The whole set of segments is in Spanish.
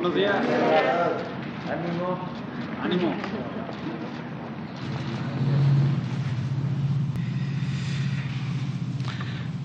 Buenos días. Ánimo. Ánimo.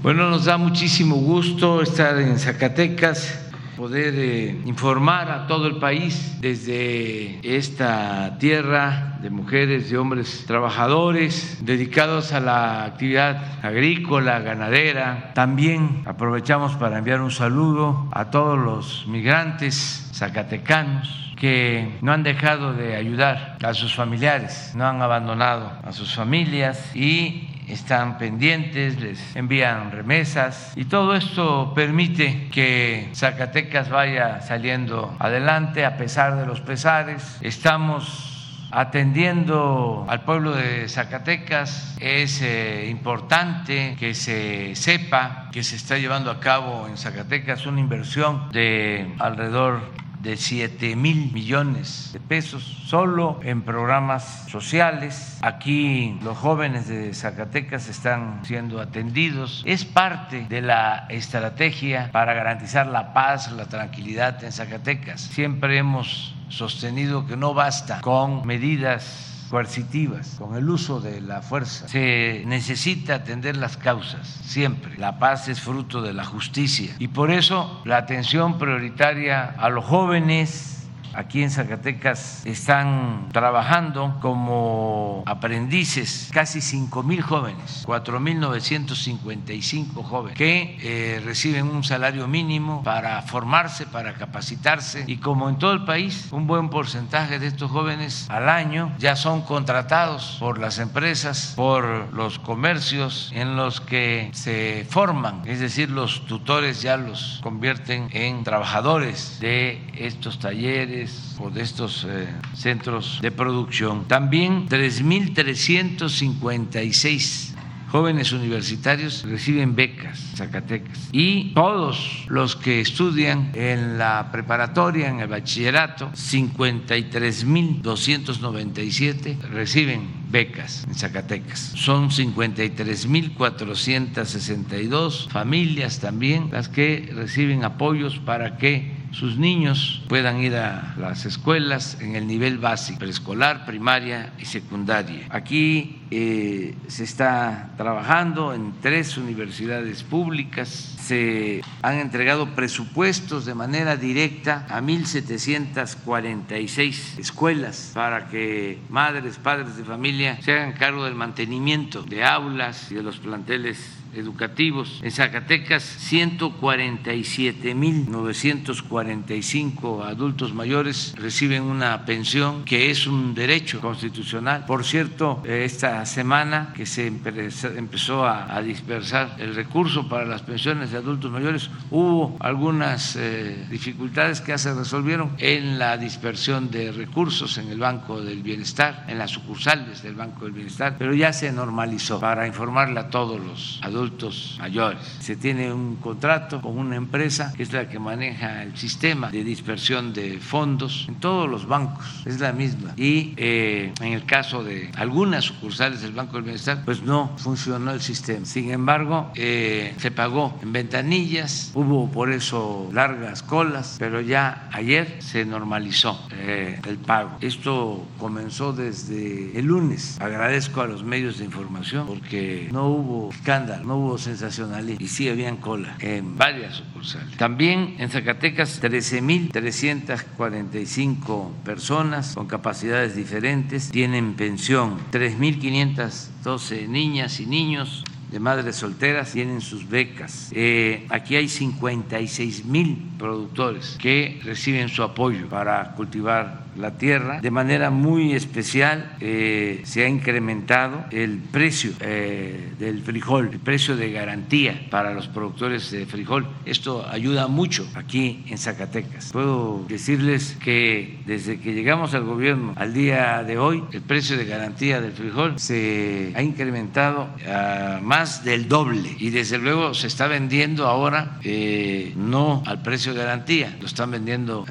Bueno, nos da muchísimo gusto estar en Zacatecas, poder eh, informar a todo el país desde esta tierra de mujeres y hombres trabajadores dedicados a la actividad agrícola, ganadera. También aprovechamos para enviar un saludo a todos los migrantes zacatecanos que no han dejado de ayudar a sus familiares, no han abandonado a sus familias y están pendientes, les envían remesas y todo esto permite que Zacatecas vaya saliendo adelante a pesar de los pesares. Estamos atendiendo al pueblo de Zacatecas. Es eh, importante que se sepa que se está llevando a cabo en Zacatecas una inversión de alrededor de 7 mil millones de pesos solo en programas sociales. Aquí los jóvenes de Zacatecas están siendo atendidos. Es parte de la estrategia para garantizar la paz, la tranquilidad en Zacatecas. Siempre hemos sostenido que no basta con medidas coercitivas, con el uso de la fuerza. Se necesita atender las causas, siempre. La paz es fruto de la justicia y por eso la atención prioritaria a los jóvenes, aquí en Zacatecas están trabajando como aprendices casi 5 mil jóvenes, 4.955 jóvenes que eh, reciben un salario mínimo para formarse, para capacitarse. Y como en todo el país, un buen porcentaje de estos jóvenes al año ya son contratados por las empresas, por los comercios en los que se forman, es decir, los tutores ya los convierten en trabajadores de estos talleres o de estos eh, centros de producción. También 3.356 jóvenes universitarios reciben becas Zacatecas y todos los que estudian en la preparatoria, en el bachillerato, 53.297 reciben becas en Zacatecas. Son 53.462 familias también las que reciben apoyos para que sus niños puedan ir a las escuelas en el nivel básico, preescolar, primaria y secundaria. Aquí eh, se está trabajando en tres universidades públicas, se han entregado presupuestos de manera directa a 1.746 escuelas para que madres, padres de familia se hagan cargo del mantenimiento de aulas y de los planteles educativos. En Zacatecas, 147.945 adultos mayores reciben una pensión que es un derecho constitucional. Por cierto, esta semana que se empezó a, dispersar el recurso para las pensiones de adultos mayores, hubo algunas eh, dificultades que ya se resolvieron en la dispersión de recursos en el Banco del Bienestar, en las sucursales del Banco del Bienestar, pero ya se normalizó para informarle a todos los adultos adultos mayores. Se tiene un contrato con una empresa que es la que maneja el sistema de dispersión de fondos en todos los bancos, es la misma. Y eh, en el caso de algunas sucursales del Banco del Bienestar, pues no funcionó el sistema. Sin embargo, eh, se pagó en ventanillas, hubo por eso largas colas, pero ya ayer se normalizó eh, el pago. Esto comenzó desde el lunes. Agradezco a los medios de información porque no hubo escándalo, hubo sensacionalismo y sí habían cola en varias sucursales. También en Zacatecas 13.345 personas con capacidades diferentes tienen pensión, 3.512 niñas y niños de madres solteras tienen sus becas. Eh, aquí hay 56 mil productores que reciben su apoyo para cultivar la tierra. De manera muy especial eh, se ha incrementado el precio eh, del frijol, el precio de garantía para los productores de frijol. Esto ayuda mucho aquí en Zacatecas. Puedo decirles que desde que llegamos al gobierno al día de hoy, el precio de garantía del frijol se ha incrementado a más del doble y desde luego se está vendiendo ahora eh, no al precio de garantía, lo están vendiendo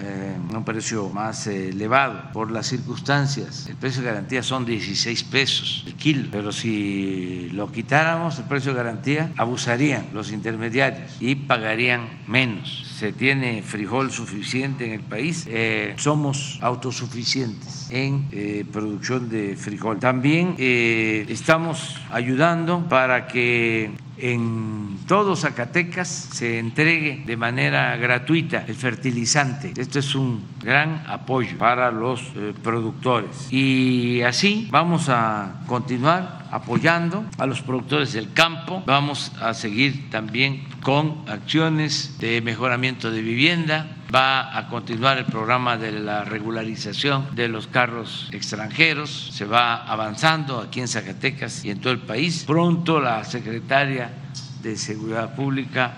a un precio más elevado elevado por las circunstancias. El precio de garantía son 16 pesos el kilo, pero si lo quitáramos el precio de garantía, abusarían los intermediarios y pagarían menos. Se tiene frijol suficiente en el país, eh, somos autosuficientes en eh, producción de frijol. También eh, estamos ayudando para que en todo Zacatecas se entregue de manera gratuita el fertilizante. Esto es un gran apoyo para los eh, productores. Y así vamos a continuar apoyando a los productores del campo. Vamos a seguir también con acciones de mejoramiento de vivienda, va a continuar el programa de la regularización de los carros extranjeros, se va avanzando aquí en Zacatecas y en todo el país. Pronto la secretaria de Seguridad Pública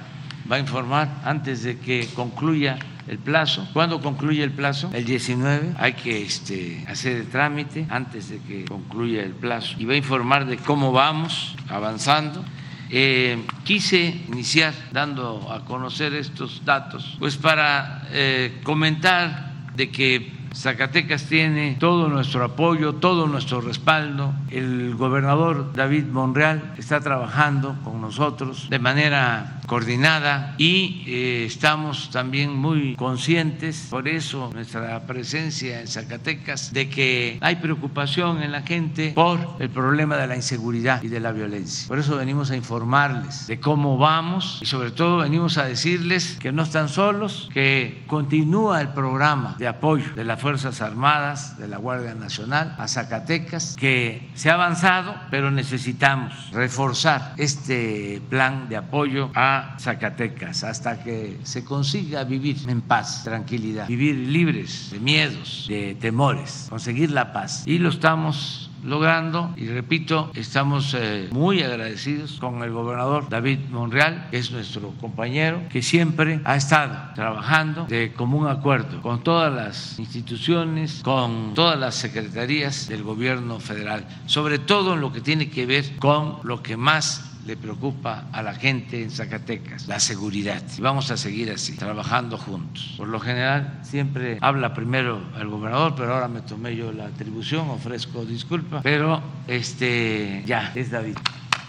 va a informar antes de que concluya el plazo. ¿Cuándo concluye el plazo? El 19. Hay que este, hacer el trámite antes de que concluya el plazo. Y va a informar de cómo vamos avanzando. Eh, quise iniciar dando a conocer estos datos, pues para eh, comentar de que Zacatecas tiene todo nuestro apoyo, todo nuestro respaldo. El gobernador David Monreal está trabajando con nosotros de manera coordinada y eh, estamos también muy conscientes, por eso nuestra presencia en Zacatecas, de que hay preocupación en la gente por el problema de la inseguridad y de la violencia. Por eso venimos a informarles de cómo vamos y sobre todo venimos a decirles que no están solos, que continúa el programa de apoyo de las Fuerzas Armadas, de la Guardia Nacional a Zacatecas, que se ha avanzado, pero necesitamos reforzar este plan de apoyo a Zacatecas hasta que se consiga vivir en paz, tranquilidad, vivir libres de miedos, de temores, conseguir la paz. Y lo estamos logrando. Y repito, estamos eh, muy agradecidos con el gobernador David Monreal, es nuestro compañero, que siempre ha estado trabajando de común acuerdo con todas las instituciones, con todas las secretarías del gobierno federal, sobre todo en lo que tiene que ver con lo que más le preocupa a la gente en Zacatecas, la seguridad. Vamos a seguir así, trabajando juntos. Por lo general, siempre habla primero el gobernador, pero ahora me tomé yo la atribución, ofrezco disculpa, pero este ya es David.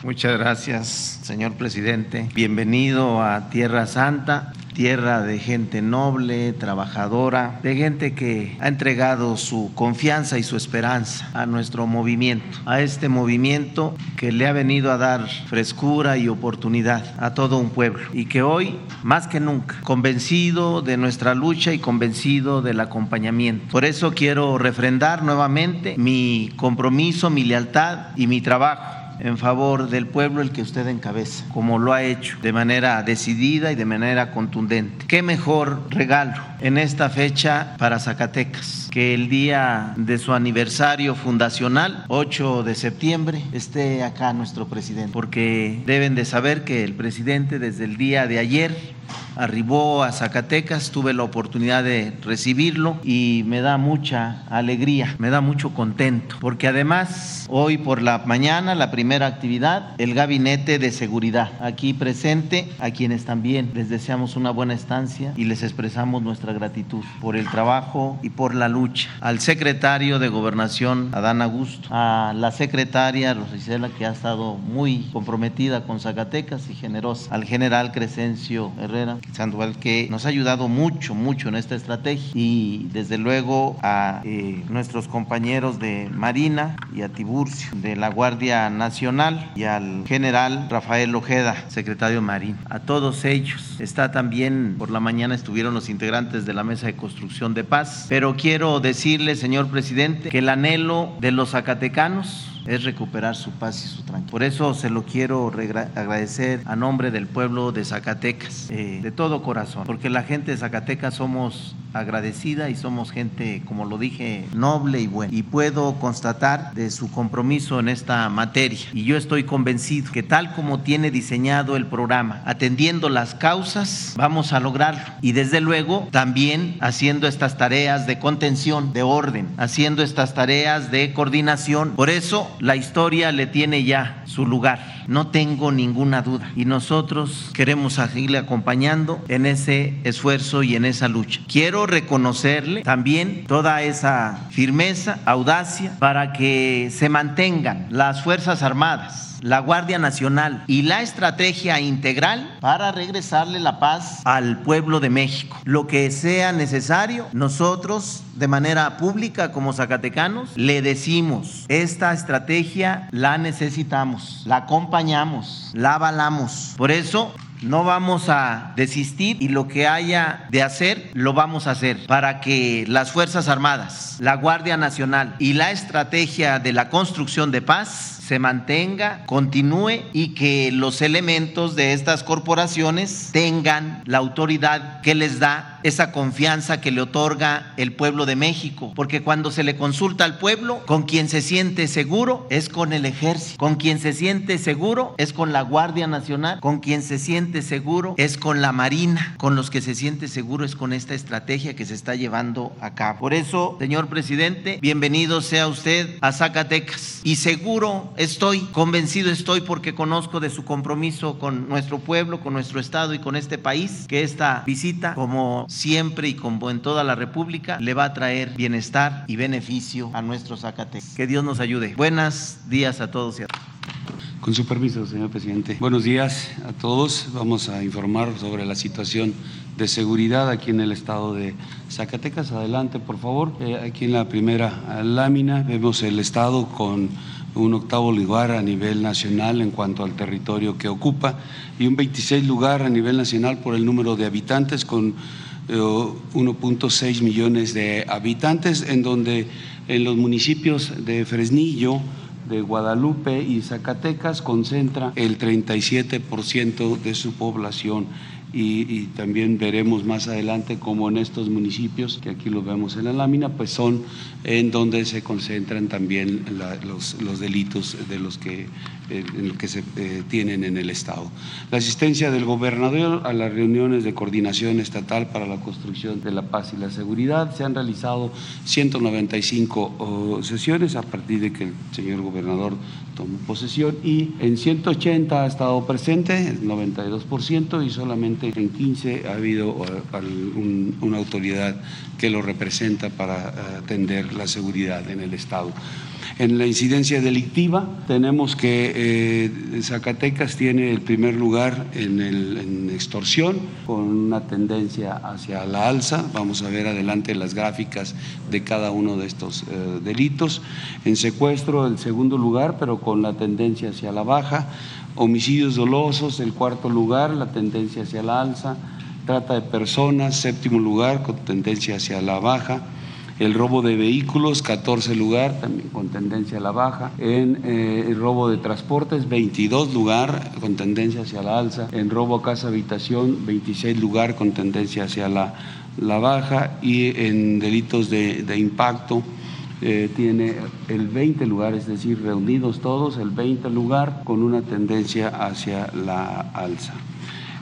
Muchas gracias, señor presidente. Bienvenido a Tierra Santa tierra de gente noble, trabajadora, de gente que ha entregado su confianza y su esperanza a nuestro movimiento, a este movimiento que le ha venido a dar frescura y oportunidad a todo un pueblo y que hoy, más que nunca, convencido de nuestra lucha y convencido del acompañamiento. Por eso quiero refrendar nuevamente mi compromiso, mi lealtad y mi trabajo en favor del pueblo el que usted encabeza, como lo ha hecho de manera decidida y de manera contundente. ¿Qué mejor regalo en esta fecha para Zacatecas? Que el día de su aniversario fundacional, 8 de septiembre, esté acá nuestro presidente, porque deben de saber que el presidente desde el día de ayer arribó a Zacatecas, tuve la oportunidad de recibirlo y me da mucha alegría, me da mucho contento, porque además hoy por la mañana, la primera actividad, el gabinete de seguridad, aquí presente, a quienes también les deseamos una buena estancia y les expresamos nuestra gratitud por el trabajo y por la lucha. Al secretario de Gobernación, Adán Augusto, a la secretaria Rosicela, que ha estado muy comprometida con Zacatecas y generosa, al general Crescencio Herrera, Sandoval, que nos ha ayudado mucho, mucho en esta estrategia. Y desde luego a eh, nuestros compañeros de Marina y a Tiburcio de la Guardia Nacional y al general Rafael Ojeda, secretario Marina. A todos ellos. Está también, por la mañana estuvieron los integrantes de la Mesa de Construcción de Paz. Pero quiero decirle, señor presidente, que el anhelo de los zacatecanos es recuperar su paz y su tranquilidad. Por eso se lo quiero agradecer a nombre del pueblo de Zacatecas, eh, de todo corazón, porque la gente de Zacatecas somos agradecida y somos gente, como lo dije, noble y buena. Y puedo constatar de su compromiso en esta materia. Y yo estoy convencido que tal como tiene diseñado el programa, atendiendo las causas, vamos a lograrlo. Y desde luego también haciendo estas tareas de contención, de orden, haciendo estas tareas de coordinación. Por eso la historia le tiene ya su lugar, no tengo ninguna duda. Y nosotros queremos seguirle acompañando en ese esfuerzo y en esa lucha. Quiero reconocerle también toda esa firmeza, audacia, para que se mantengan las Fuerzas Armadas la Guardia Nacional y la estrategia integral para regresarle la paz al pueblo de México. Lo que sea necesario, nosotros de manera pública como zacatecanos le decimos, esta estrategia la necesitamos, la acompañamos, la avalamos. Por eso no vamos a desistir y lo que haya de hacer, lo vamos a hacer para que las Fuerzas Armadas, la Guardia Nacional y la estrategia de la construcción de paz se mantenga, continúe y que los elementos de estas corporaciones tengan la autoridad que les da esa confianza que le otorga el pueblo de México. Porque cuando se le consulta al pueblo, con quien se siente seguro es con el ejército, con quien se siente seguro es con la Guardia Nacional, con quien se siente seguro es con la Marina, con los que se siente seguro es con esta estrategia que se está llevando a cabo. Por eso, señor presidente, bienvenido sea usted a Zacatecas. Y seguro estoy, convencido estoy porque conozco de su compromiso con nuestro pueblo, con nuestro Estado y con este país, que esta visita como siempre y como en toda la República, le va a traer bienestar y beneficio a nuestros Zacatecas. Que Dios nos ayude. Buenos días a todos y a todas. Con su permiso, señor presidente. Buenos días a todos. Vamos a informar sobre la situación de seguridad aquí en el estado de Zacatecas. Adelante, por favor. Eh, aquí en la primera lámina vemos el estado con un octavo lugar a nivel nacional en cuanto al territorio que ocupa y un 26 lugar a nivel nacional por el número de habitantes con 1.6 millones de habitantes, en donde en los municipios de Fresnillo, de Guadalupe y Zacatecas concentra el 37% de su población. Y, también veremos más adelante cómo en estos municipios, que aquí lo vemos en la lámina, pues son en donde se concentran también los, los, delitos de los que lo que se eh, tienen en el Estado. La asistencia del gobernador a las reuniones de coordinación estatal para la construcción de la paz y la seguridad. Se han realizado 195 sesiones a partir de que el señor gobernador tomó posesión y en 180 ha estado presente, el 92%, y solamente en 15 ha habido eh, una autoridad que lo representa para eh, atender la seguridad en el Estado. En la incidencia delictiva tenemos que eh, Zacatecas tiene el primer lugar en, extorsión con una tendencia hacia la alza. Vamos a ver adelante las gráficas de cada uno de estos eh, delitos. En secuestro el segundo lugar, pero con la tendencia hacia la baja. Homicidios dolosos, el cuarto lugar, la tendencia hacia la alza. Trata de personas, séptimo lugar, con tendencia hacia la baja el robo de vehículos, 14 lugar, también con tendencia a la baja, en eh, el robo de transportes, 22 lugar, con tendencia hacia la alza, en robo a casa habitación, 26 lugar, con tendencia hacia la, la baja, y en delitos de, de impacto, eh, tiene el 20 lugar, es decir, reunidos todos, el 20 lugar con una tendencia hacia la alza.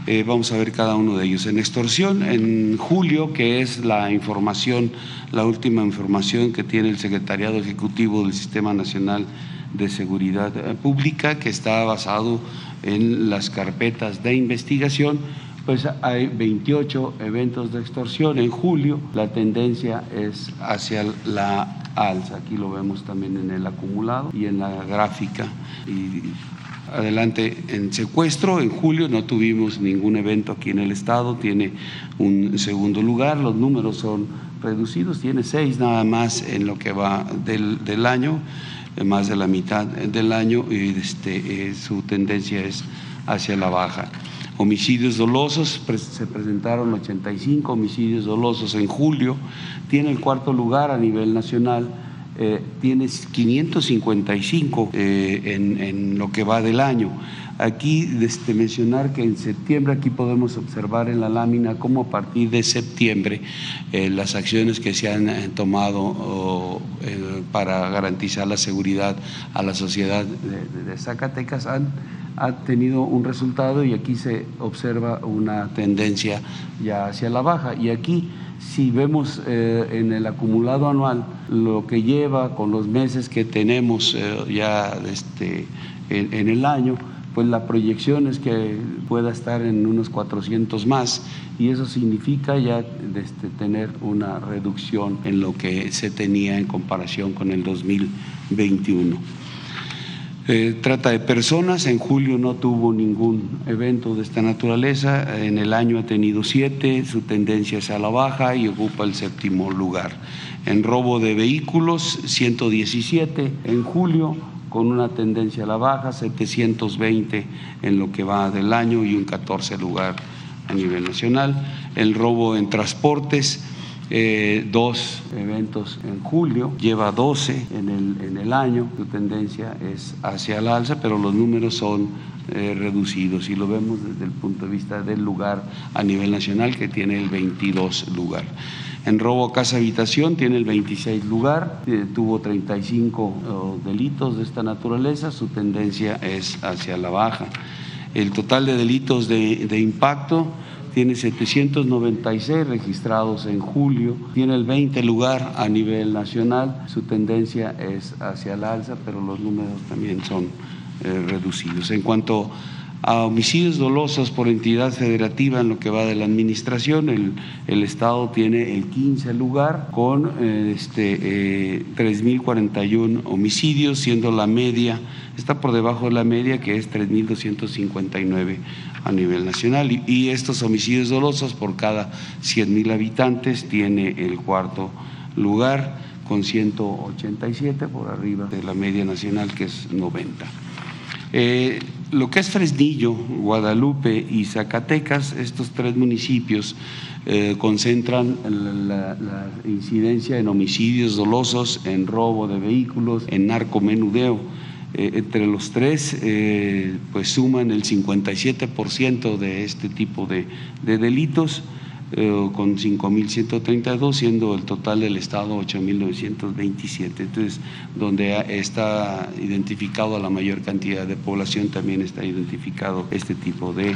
Eh, vamos a ver cada uno de ellos. En extorsión, en julio, que es la información, la última información que tiene el Secretariado Ejecutivo del Sistema Nacional de Seguridad Pública, que está basado en las carpetas de investigación, pues hay 28 eventos de extorsión. En julio la tendencia es hacia la alza. Aquí lo vemos también en el acumulado y en la gráfica. Adelante en secuestro. En julio no tuvimos ningún evento aquí en el estado, tiene un segundo lugar, los números son reducidos, tiene seis nada más en lo que va del, del año, eh, más de la mitad del año, y este, eh, su tendencia es hacia la baja. Homicidios dolosos, se presentaron 85 homicidios dolosos en julio, tiene el cuarto lugar a nivel nacional eh, tienes 555 eh, en, lo que va del año. Aquí este, mencionar que en septiembre, aquí podemos observar en la lámina cómo a partir de septiembre eh, las acciones que se han tomado para garantizar la seguridad a la sociedad de, Zacatecas han, tenido un resultado y aquí se observa una tendencia ya hacia la baja. Y aquí si vemos eh, en el acumulado anual lo que lleva con los meses que tenemos eh, ya este, en, en, el año, pues la proyección es que pueda estar en unos 400 más y eso significa ya este, tener una reducción en lo que se tenía en comparación con el 2021. Eh, trata de personas, en julio no tuvo ningún evento de esta naturaleza, en el año ha tenido siete, su tendencia es a la baja y ocupa el séptimo lugar. En robo de vehículos, 117 en julio, con una tendencia a la baja, 720 en lo que va del año y un 14 lugar a nivel nacional. El robo en transportes, eh, dos eventos en julio, lleva 12 en el, en el año, su tendencia es hacia el alza, pero los números son eh, reducidos y lo vemos desde el punto de vista del lugar a nivel nacional que tiene el 22 lugar. En robo a casa habitación tiene el 26 lugar, eh, tuvo 35 oh, delitos de esta naturaleza, su tendencia es hacia la baja. El total de delitos de, de impacto tiene 796 registrados en julio, tiene el 20 lugar a nivel nacional, su tendencia es hacia el alza, pero los números también son eh, reducidos. En cuanto a homicidios dolosos por entidad federativa en lo que va de la administración, el, el Estado tiene el 15 lugar con eh, este, eh, 3.041 homicidios, siendo la media, está por debajo de la media que es 3.259 a nivel nacional. Y, estos homicidios dolosos por cada 100 mil habitantes tiene el cuarto lugar con 187 por arriba de la media nacional que es 90. Eh, lo que es Fresnillo, Guadalupe y Zacatecas, estos tres municipios eh, concentran la, la, incidencia en homicidios dolosos, en robo de vehículos, en narcomenudeo. Eh, entre los tres, eh, pues suman el 57% de este tipo de, de delitos, eh, con 5.132, siendo el total del Estado 8.927. Entonces, donde está identificado la mayor cantidad de población, también está identificado este tipo de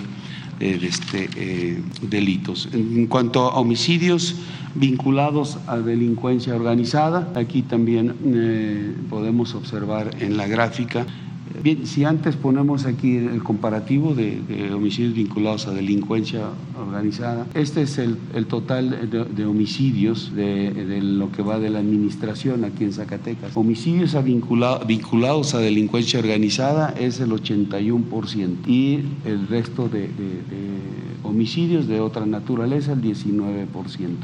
este, eh, delitos. En cuanto a homicidios vinculados a delincuencia organizada, aquí también eh, podemos observar en la gráfica Bien, si antes ponemos aquí el comparativo de, homicidios vinculados a delincuencia organizada, este es el, total de, homicidios de, de, lo que va de la administración aquí en Zacatecas. Homicidios a vincula, vinculados a delincuencia organizada es el 81% y el resto de, homicidios de otra naturaleza el 19%.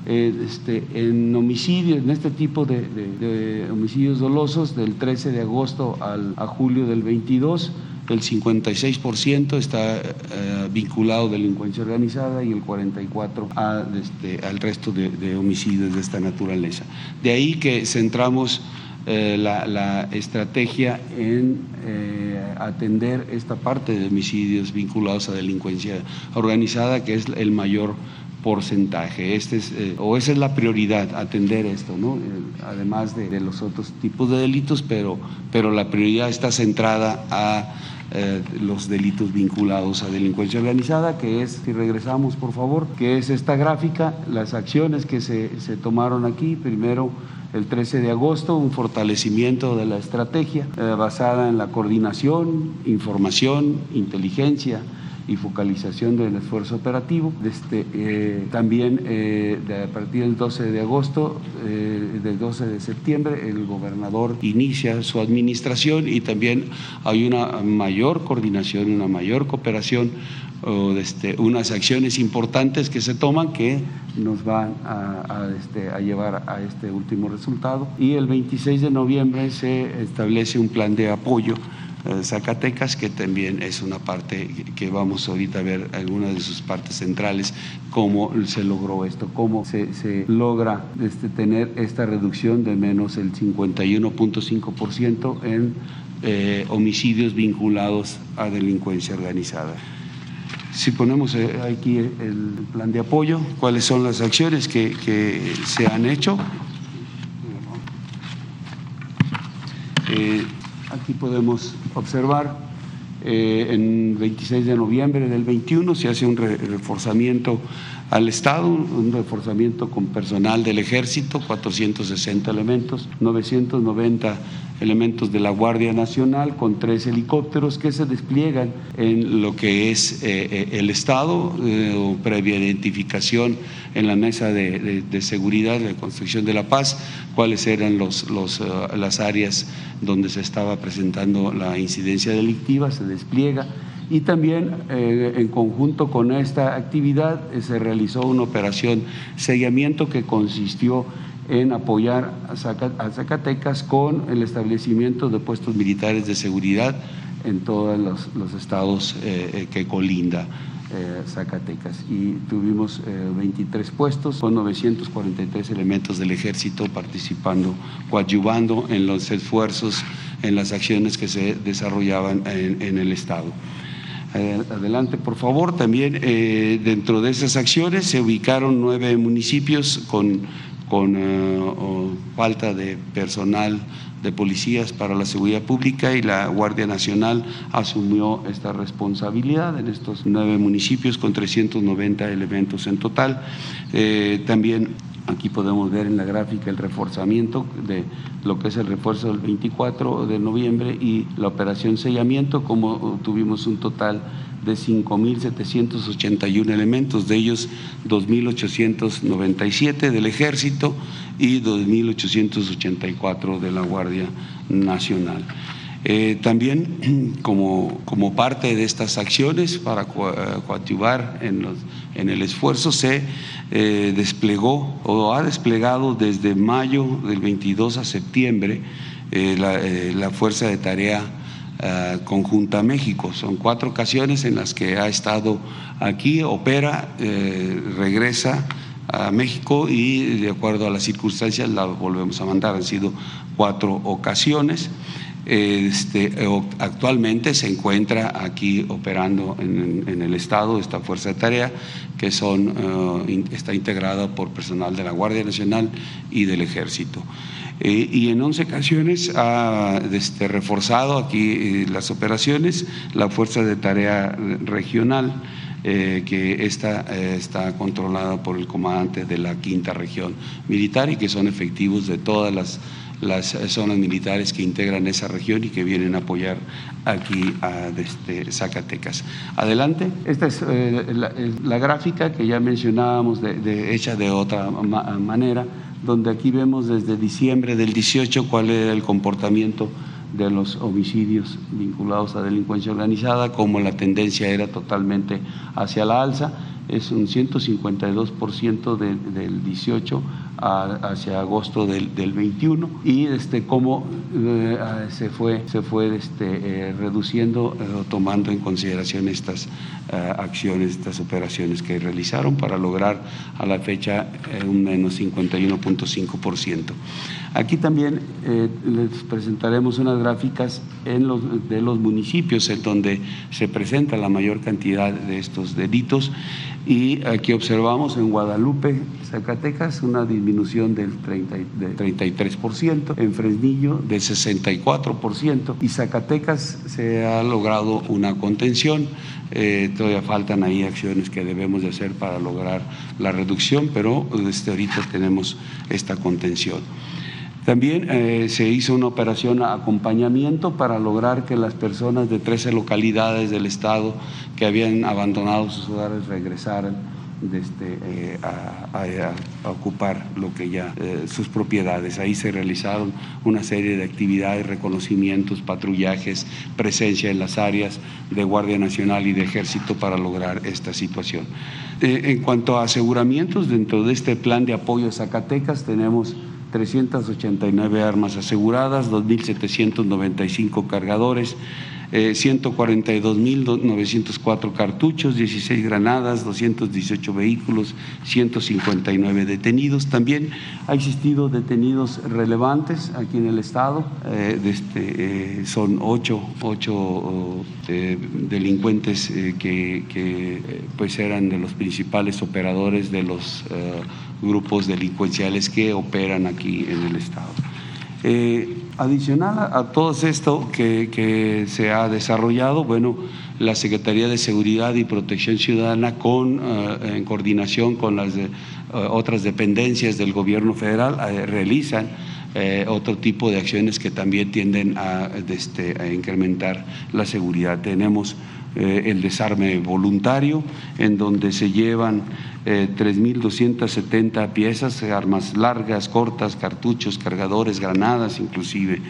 Este, en homicidios, en este tipo de, homicidios dolosos, del 13 de agosto al, a julio del 20 22, el 56% está eh, vinculado a delincuencia organizada y el 44% a, este, al resto de, homicidios de esta naturaleza. De ahí que centramos eh, la, la, estrategia en eh, atender esta parte de homicidios vinculados a delincuencia organizada, que es el mayor porcentaje. Este es, eh, o esa es la prioridad, atender esto, ¿no? Eh, además de, los otros tipos de delitos, pero, pero la prioridad está centrada a eh, los delitos vinculados a delincuencia organizada, que es, si regresamos por favor, que es esta gráfica, las acciones que se, se tomaron aquí, primero el 13 de agosto, un fortalecimiento de la estrategia basada en la coordinación, información, inteligencia, y focalización del esfuerzo operativo. Este, eh, también eh, de, a partir del 12 de agosto, eh, del 12 de septiembre, el gobernador inicia su administración y también hay una mayor coordinación, una mayor cooperación o este, unas acciones importantes que se toman que nos van a, a, este, a, llevar a este último resultado. Y el 26 de noviembre se establece un plan de apoyo Zacatecas, que también es una parte que vamos ahorita a ver algunas de sus partes centrales, cómo se logró esto, cómo se, logra este, tener esta reducción de menos el 51.5% en eh, homicidios vinculados a delincuencia organizada. Si ponemos eh, aquí el plan de apoyo, cuáles son las acciones que, que se han hecho. Eh, Aquí podemos observar Eh, en 26 de noviembre del 21 se hace un reforzamiento al Estado, un reforzamiento con personal del Ejército, 460 elementos, 990 elementos de la Guardia Nacional con tres helicópteros que se despliegan en lo que es eh, eh, el Estado, eh, previa identificación en la mesa de, seguridad de construcción de la paz, cuáles eran los, las áreas donde se estaba presentando la incidencia delictiva, se despliega. Y también en conjunto con esta actividad se realizó una operación sellamiento que consistió en apoyar a Zacatecas con el establecimiento de puestos militares de seguridad en todos los, estados eh, eh, que colinda eh, Zacatecas. Y tuvimos 23 puestos con 943 elementos del ejército participando, coadyuvando en los esfuerzos, en las acciones que se desarrollaban en, el estado. Adelante, por favor. También dentro de esas acciones se ubicaron nueve municipios con con eh, falta de personal de policías para la seguridad pública y la Guardia Nacional asumió esta responsabilidad en estos nueve municipios con 390 elementos en total. Eh, también Aquí podemos ver en la gráfica el reforzamiento de lo que es el refuerzo del 24 de noviembre y la operación sellamiento, como tuvimos un total de 5.781 elementos, de ellos 2.897 del Ejército y 2.884 de la Guardia Nacional. Eh, también como, como, parte de estas acciones para coactivar en, los, en el esfuerzo se eh, desplegó o ha desplegado desde mayo del 22 a septiembre eh, la, Fuerza de Tarea Conjunta México. Son cuatro ocasiones en las que ha estado aquí, opera, regresa a México y de acuerdo a las circunstancias la volvemos a mandar. Han sido cuatro ocasiones. Este, actualmente se encuentra aquí operando en, el Estado esta fuerza de tarea que son, eh, está integrada por personal de la Guardia Nacional y del Ejército. Eh, y en 11 ocasiones ha este, reforzado aquí eh, las operaciones la fuerza de tarea regional. que esta está controlada por el comandante de la quinta región militar y que son efectivos de todas las las zonas militares que integran esa región y que vienen a apoyar aquí a este, Zacatecas. Adelante, esta es eh, la, gráfica que ya mencionábamos, de, hecha de otra manera, donde aquí vemos desde diciembre del 18 cuál era el comportamiento de los homicidios vinculados a delincuencia organizada, como la tendencia era totalmente hacia la alza. Es un 152% del 18 hacia agosto del, del, 21 y este, cómo eh, se fue, se fue este, eh, reduciendo, eh, tomando en consideración estas acciones, estas operaciones que realizaron para lograr a la fecha un menos 51.5%. Aquí también les presentaremos unas gráficas en los, de los municipios en donde se presenta la mayor cantidad de estos delitos y aquí observamos en Guadalupe, Zacatecas, una disminución del 33%, en Fresnillo del 64% y Zacatecas se ha logrado una contención. Eh, todavía faltan ahí acciones que debemos de hacer para lograr la reducción, pero desde ahorita tenemos esta contención. También eh, se hizo una operación de acompañamiento para lograr que las personas de 13 localidades del estado que habían abandonado sus hogares regresaran este, eh, a, ocupar lo que ya eh, sus propiedades. Ahí se realizaron una serie de actividades, reconocimientos, patrullajes, presencia en las áreas de Guardia Nacional y de Ejército para lograr esta situación. en cuanto a aseguramientos, dentro de este plan de apoyo a Zacatecas tenemos 389 armas aseguradas, 2.795 cargadores, 142.904 eh, cartuchos, 16 granadas, 218 vehículos, 159 detenidos. También ha existido detenidos relevantes aquí en el Estado, eh, este, eh, son ocho, ocho delincuentes que, que, pues eran de los principales operadores de los grupos delincuenciales que operan aquí en el Estado. Eh, adicional a, todo esto que, se ha desarrollado, bueno, la Secretaría de Seguridad y Protección Ciudadana con, eh, en coordinación con las eh, otras dependencias del gobierno federal realizan otro tipo de acciones que también tienden a, este, a incrementar la seguridad. Tenemos el desarme voluntario, en donde se llevan 3.270 eh, piezas, armas largas, cortas, cartuchos, cargadores, granadas inclusive.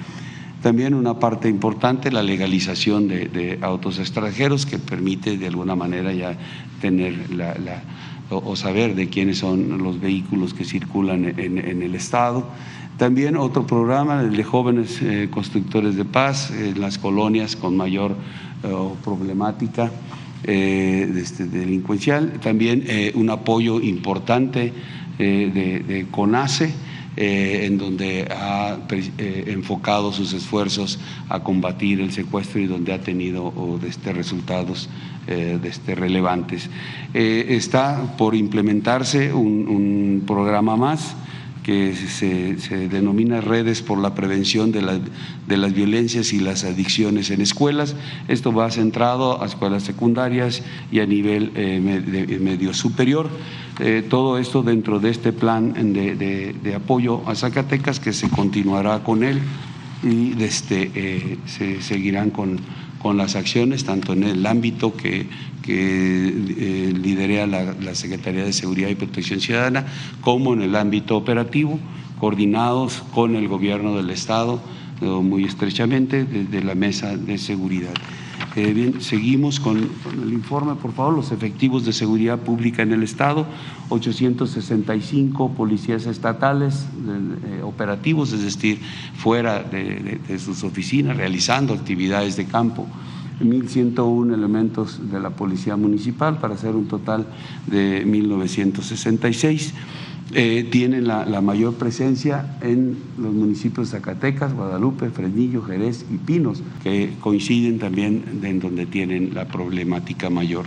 También una parte importante, la legalización de, autos extranjeros, que permite de alguna manera ya tener la, o, saber de quiénes son los vehículos que circulan en, el Estado. También otro programa, el de jóvenes eh, constructores de paz en las colonias con mayor eh, problemática eh, este, delincuencial, también eh, un apoyo importante eh, de, CONACE, en donde ha enfocado sus esfuerzos a combatir el secuestro y donde ha tenido este, resultados este, relevantes. está por implementarse un programa más que se, denomina Redes por la Prevención de, las Violencias y las Adicciones en Escuelas. Esto va centrado a escuelas secundarias y a nivel eh, medio superior. Eh, todo esto dentro de este plan de, apoyo a Zacatecas que se continuará con él y este, eh, se seguirán con con las acciones, tanto en el ámbito que, que eh, lidera la, Secretaría de Seguridad y Protección Ciudadana, como en el ámbito operativo, coordinados con el gobierno del Estado eh, muy estrechamente desde la mesa de seguridad. Eh, bien, seguimos con, el informe, por favor, los efectivos de seguridad pública en el Estado, 865 policías estatales eh, operativos, es decir, fuera de, sus oficinas, realizando actividades de campo. 1.101 elementos de la Policía Municipal para hacer un total de 1.966. Eh, tienen la, mayor presencia en los municipios de Zacatecas, Guadalupe, Fresnillo, Jerez y Pinos, que coinciden también en donde tienen la problemática mayor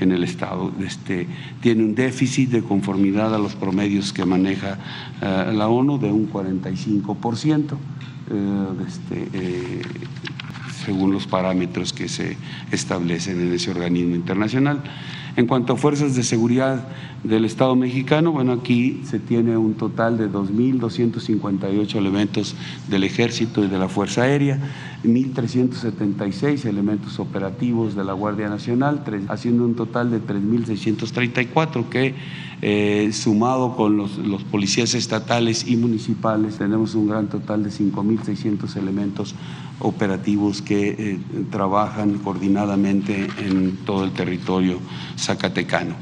en el Estado. Este, tiene un déficit de conformidad a los promedios que maneja eh, la ONU de un 45%. Eh, este, según los parámetros que se establecen en ese organismo internacional. En cuanto a fuerzas de seguridad del Estado mexicano, bueno, aquí se tiene un total de 2.258 elementos del Ejército y de la Fuerza Aérea, 1.376 elementos operativos de la Guardia Nacional, haciendo un total de 3.634 que eh, sumado con los, policías estatales y municipales, tenemos un gran total de 5.600 elementos operativos que eh, trabajan coordinadamente en todo el territorio zacatecano.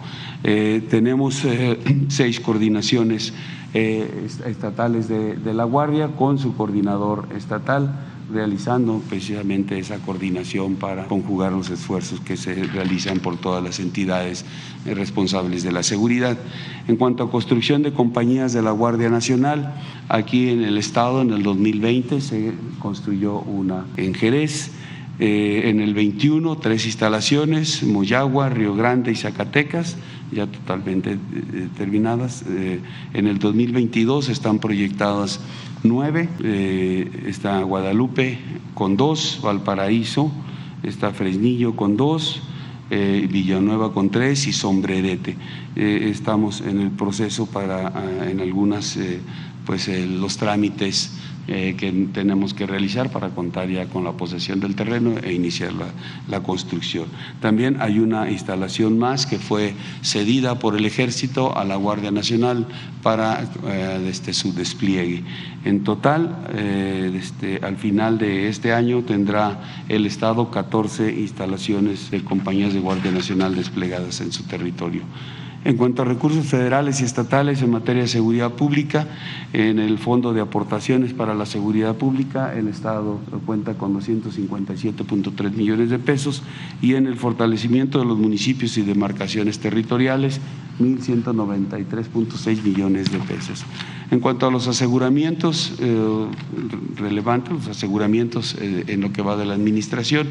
Eh, tenemos seis coordinaciones estatales de, de la Guardia con su coordinador estatal realizando precisamente esa coordinación para conjugar los esfuerzos que se realizan por todas las entidades responsables de la seguridad. En cuanto a construcción de compañías de la Guardia Nacional, aquí en el Estado en el 2020 se construyó una en Jerez, eh, en el 21 tres instalaciones, Moyagua, Río Grande y Zacatecas, ya totalmente eh, terminadas. Eh, en el 2022 están proyectadas nueve, está Guadalupe con dos, Valparaíso, está Fresnillo con dos, Villanueva con tres y Sombrerete. estamos en el proceso para, ah, en algunas, pues los trámites eh, que tenemos que realizar para contar ya con la posesión del terreno e iniciar la, construcción. También hay una instalación más que fue cedida por el Ejército a la Guardia Nacional para eh, este, su despliegue. En total, eh, este, al final de este año tendrá el Estado 14 instalaciones de compañías de Guardia Nacional desplegadas en su territorio. En cuanto a recursos federales y estatales en materia de seguridad pública, en el Fondo de Aportaciones para la Seguridad Pública, el Estado cuenta con 257.3 millones de pesos y en el fortalecimiento de los municipios y demarcaciones territoriales, 1.193.6 millones de pesos. En cuanto a los aseguramientos eh, relevantes, los aseguramientos eh, en lo que va de la administración,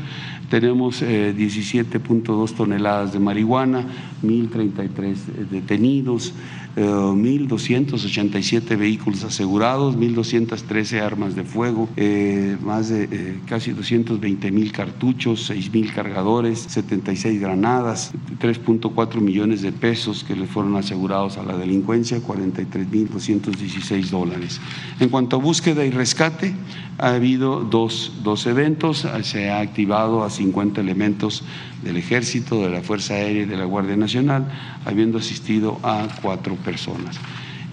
tenemos 17.2 eh, toneladas de marihuana, 1.033 detenidos, 1.287 vehículos asegurados, 1.213 armas de fuego, eh, más de eh, casi 220 mil cartuchos, 6 mil cargadores, 76 granadas, 3.4 millones de pesos que le fueron asegurados a la delincuencia, 43 mil 216 dólares. En cuanto a búsqueda y rescate, ha habido dos, dos eventos, se ha activado a 50 elementos del Ejército, de la Fuerza Aérea y de la Guardia Nacional, habiendo asistido a cuatro personas.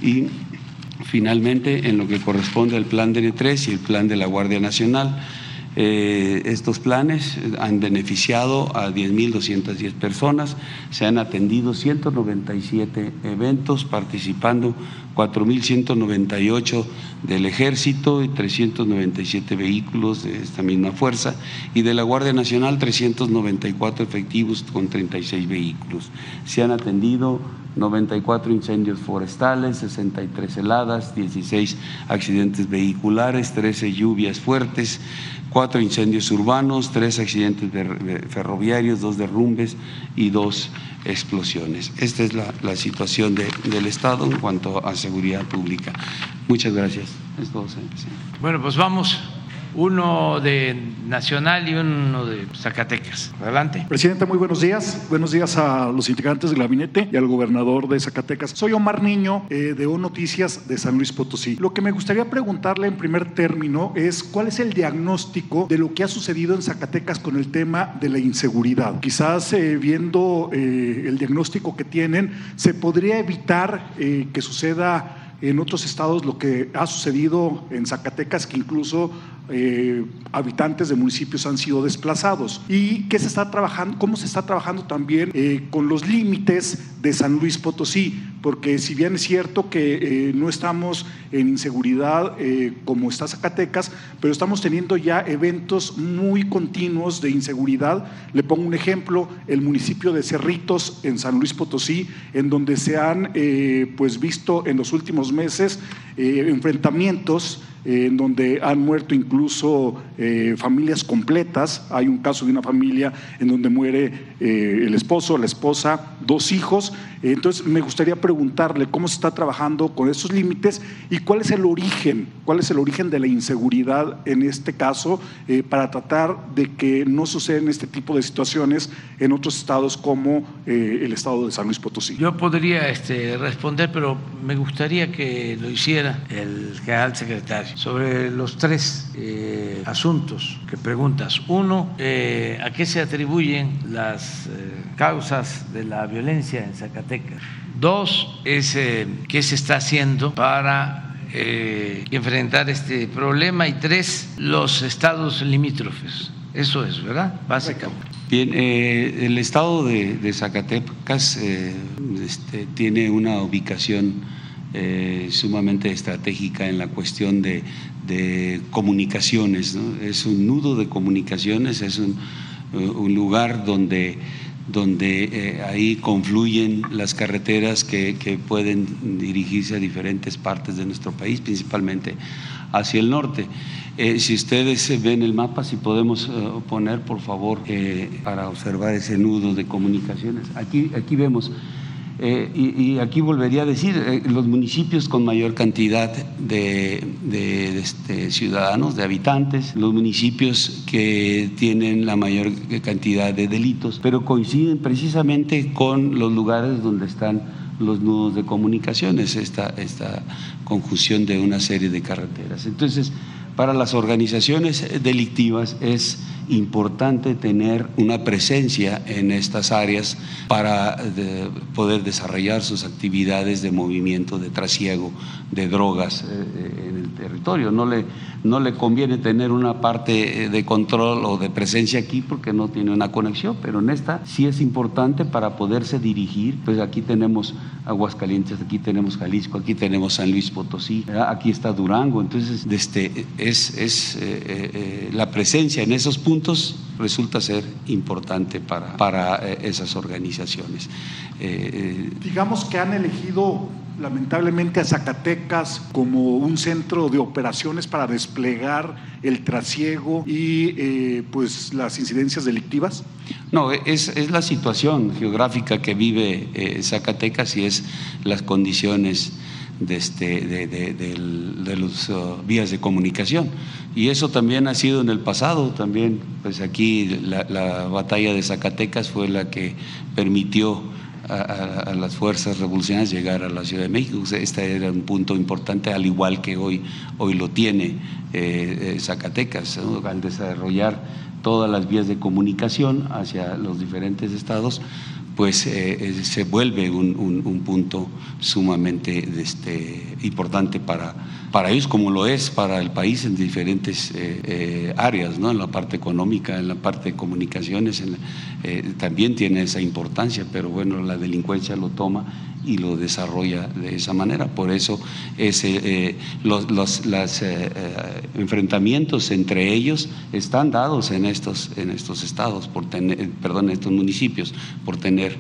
Y finalmente, en lo que corresponde al plan DN3 y el plan de la Guardia Nacional, eh, estos planes han beneficiado a 10.210 personas, se han atendido 197 eventos, participando 4.198 del Ejército y 397 vehículos de esta misma fuerza y de la Guardia Nacional 394 efectivos con 36 vehículos. Se han atendido 94 incendios forestales, 63 heladas, 16 accidentes vehiculares, 13 lluvias fuertes, cuatro incendios urbanos, tres accidentes ferroviarios, dos derrumbes y dos explosiones. Esta es la, situación del Estado en cuanto a seguridad pública. Muchas gracias. Bueno, pues vamos uno de Nacional y uno de Zacatecas. Adelante. Presidente, muy buenos días. Buenos días a los integrantes del gabinete y al gobernador de Zacatecas. Soy Omar Niño eh, de O Noticias de San Luis Potosí. Lo que me gustaría preguntarle en primer término es cuál es el diagnóstico de lo que ha sucedido en Zacatecas con el tema de la inseguridad. Quizás eh, viendo eh, el diagnóstico que tienen, se podría evitar que suceda en otros estados lo que ha sucedido en Zacatecas, que incluso eh, habitantes de municipios han sido desplazados. ¿Y qué se está trabajando? ¿Cómo se está trabajando también eh, con los límites de San Luis Potosí? Porque si bien es cierto que eh, no estamos en inseguridad como está Zacatecas, pero estamos teniendo ya eventos muy continuos de inseguridad. Le pongo un ejemplo, el municipio de Cerritos en San Luis Potosí, en donde se han pues visto en los últimos meses enfrentamientos en donde han muerto incluso eh, familias completas. Hay un caso de una familia en donde muere eh, el esposo, la esposa, dos hijos. Entonces, me gustaría preguntarle cómo se está trabajando con esos límites y cuál es el origen, cuál es el origen de la inseguridad en este caso eh, para tratar de que no sucedan este tipo de situaciones en otros estados como el estado de San Luis Potosí. Yo podría este, responder, pero me gustaría que lo hiciera el general secretario sobre los tres eh, asuntos que preguntas. Uno, eh, ¿a qué se atribuyen las eh, causas de la violencia en Zacatecas? Dos, es qué se está haciendo para enfrentar este problema. Y tres, los estados limítrofes. Eso es, ¿verdad? Básicamente. Bien, el estado de, Zacatecas este, tiene una ubicación eh, sumamente estratégica en la cuestión de, comunicaciones. Es un nudo de comunicaciones, es un, lugar donde, donde eh, ahí confluyen las carreteras que, pueden dirigirse a diferentes partes de nuestro país, principalmente hacia el norte. Eh, si ustedes ven el mapa, si podemos poner, por favor, para observar ese nudo de comunicaciones. Aquí, aquí vemos eh, y, aquí volvería a decir, eh, los municipios con mayor cantidad de, este, ciudadanos, de habitantes, los municipios que tienen la mayor cantidad de delitos, pero coinciden precisamente con los lugares donde están los nudos de comunicaciones, esta, esta conjunción de una serie de carreteras. Entonces, para las organizaciones delictivas es importante tener una presencia en estas áreas para poder desarrollar sus actividades de movimiento, de trasiego de drogas eh, eh, en el territorio. No le, no le conviene tener una parte eh, de control o de presencia aquí porque no tiene una conexión, pero en esta sí es importante para poderse dirigir. Pues aquí tenemos Aguascalientes, aquí tenemos Jalisco, aquí tenemos San Luis Potosí, aquí está Durango. Entonces, este, es, es la presencia en esos puntos resulta ser importante para, para eh, esas organizaciones. Eh, Digamos que han elegido lamentablemente a Zacatecas como un centro de operaciones para desplegar el trasiego y eh, pues las incidencias delictivas? No, es, es la situación geográfica que vive eh, Zacatecas y es las condiciones de, este, de, de, las uh, vías de comunicación. Y eso también ha sido en el pasado, también, pues aquí la, la batalla de Zacatecas fue la que permitió a, las fuerzas revolucionarias llegar a la Ciudad de México. Este era un punto importante, al igual que hoy, hoy lo tiene eh, Zacatecas, ¿no? al desarrollar todas las vías de comunicación hacia los diferentes estados, pues eh, se vuelve un, un, un punto sumamente este, importante para, para ellos, como lo es para el país en diferentes eh, eh, áreas, ¿no? en la parte económica, en la parte de comunicaciones, eh, también tiene esa importancia, pero bueno, la delincuencia lo toma y lo desarrolla de esa manera. Por eso ese, eh, los, los las, eh, enfrentamientos entre ellos están dados en estos, en estos estados, por tener, perdón, estos municipios, por tener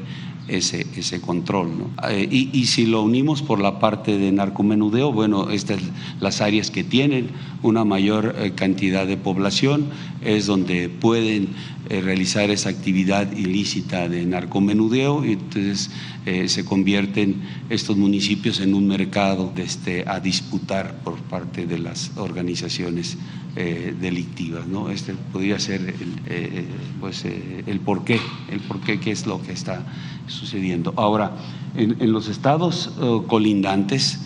ese, ese control. ¿no? Eh, y, y, si lo unimos por la parte de narcomenudeo, bueno, estas las áreas que tienen una mayor eh, cantidad de población es donde pueden eh, realizar esa actividad ilícita de narcomenudeo y entonces eh, se convierten estos municipios en un mercado este, a disputar por parte de las organizaciones eh, delictivas. ¿no? Este podría ser el, pues, el porqué, el porqué qué es lo que está sucediendo. Ahora, en los estados colindantes,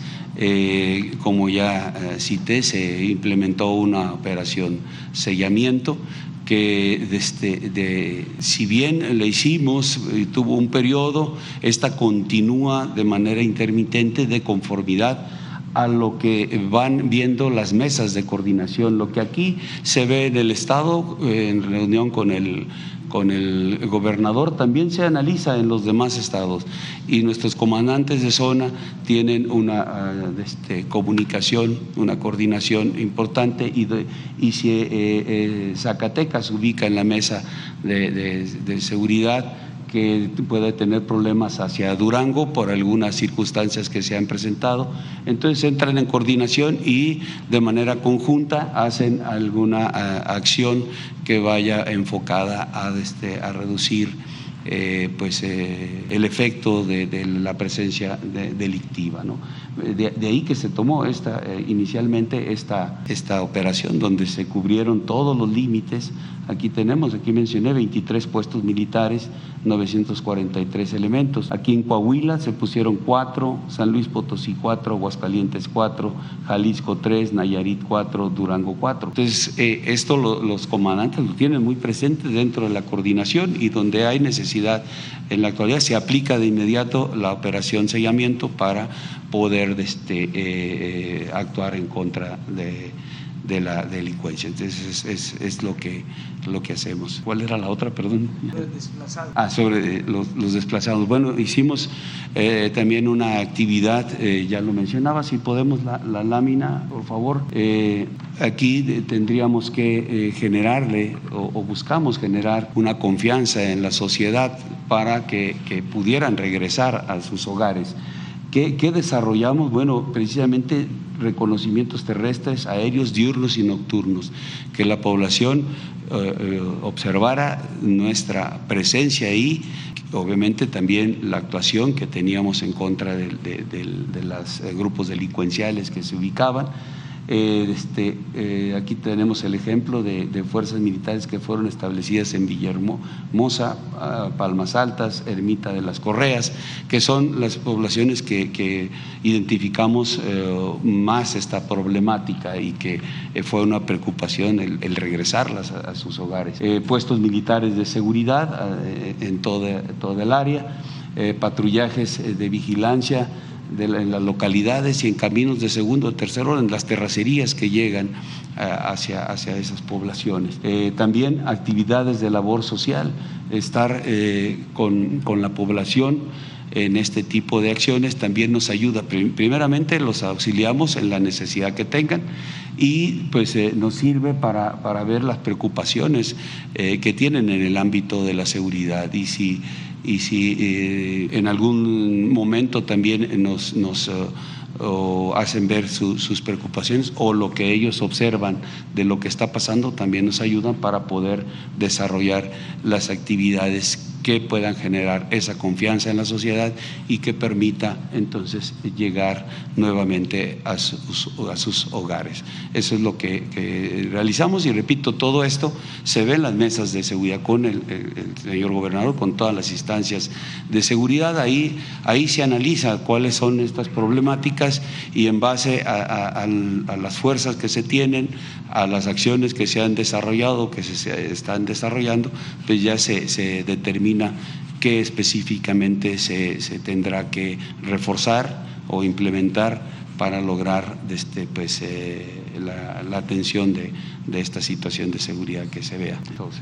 como ya cité, se implementó una operación sellamiento que desde, de, si bien le hicimos, eh, tuvo un periodo, esta continúa de manera intermitente de conformidad a lo que van viendo las mesas de coordinación. Lo que aquí se ve en el Estado, eh, en reunión con el con el gobernador también se analiza en los demás estados y nuestros comandantes de zona tienen una uh, este, comunicación, una coordinación importante y, de, y si eh, eh, Zacatecas ubica en la mesa de, de seguridad que puede tener problemas hacia Durango por algunas circunstancias que se han presentado. Entonces entran en coordinación y de manera conjunta hacen alguna uh, acción que vaya enfocada a, este, a reducir eh, pues, eh, el efecto de, la presencia de, delictiva. ¿no? De, ahí que se tomó esta, eh, inicialmente esta, esta operación, donde se cubrieron todos los límites. Aquí tenemos, aquí mencioné 23 puestos militares, 943 elementos. Aquí en Coahuila se pusieron 4, San Luis Potosí 4, Aguascalientes 4, Jalisco 3, Nayarit 4, Durango 4. Entonces, eh, esto lo, los comandantes lo tienen muy presente dentro de la coordinación y donde hay necesidad en la actualidad se aplica de inmediato la operación sellamiento para poder este, eh, eh, actuar en contra de, de, la delincuencia. Entonces es, es, es, lo, que, lo que hacemos. ¿Cuál era la otra, perdón? Desplazados. Ah, sobre los, los desplazados. Bueno, hicimos eh, también una actividad, eh, ya lo mencionaba, si podemos la, la lámina, por favor. Eh, aquí tendríamos que generarle o, o, buscamos generar una confianza en la sociedad para que, que pudieran regresar a sus hogares. ¿Qué, ¿Qué, desarrollamos? Bueno, precisamente reconocimientos terrestres, aéreos, diurnos y nocturnos, que la población eh, eh, observara nuestra presencia ahí, obviamente también la actuación que teníamos en contra de, de, de, de los eh, grupos delincuenciales que se ubicaban. Eh, este, eh, aquí tenemos el ejemplo de, fuerzas militares que fueron establecidas en Villahermosa, uh, Palmas Altas, Ermita de las Correas, que son las poblaciones que, identificamos uh, más esta problemática y que eh, fue una preocupación el, el regresarlas a, a, sus hogares. puestos militares de seguridad en toda, toda el área, patrullajes de vigilancia de la, en las localidades y en caminos de segundo o tercer orden, las terracerías que llegan uh, hacia, hacia esas poblaciones. Eh, también actividades de labor social, estar eh, con, con la población en este tipo de acciones también nos ayuda. Primeramente los auxiliamos en la necesidad que tengan y pues eh, nos sirve para, para, ver las preocupaciones eh, que tienen en el ámbito de la seguridad y si, y si eh, en algún momento también nos, o hacen ver sus preocupaciones o lo que ellos observan de lo que está pasando también nos ayudan para poder desarrollar las actividades que puedan generar esa confianza en la sociedad y que permita entonces llegar nuevamente a sus, hogares. Eso es lo que, realizamos y repito, todo esto se ve en las mesas de seguridad con el, señor gobernador, con todas las instancias de seguridad. Ahí, ahí se analiza cuáles son estas problemáticas y en base a, las fuerzas que se tienen, a las acciones que se han desarrollado, que se están desarrollando, pues ya se, se determina qué específicamente se, tendrá que reforzar o implementar para lograr este, pues, eh, la, atención de, esta situación de seguridad que se vea.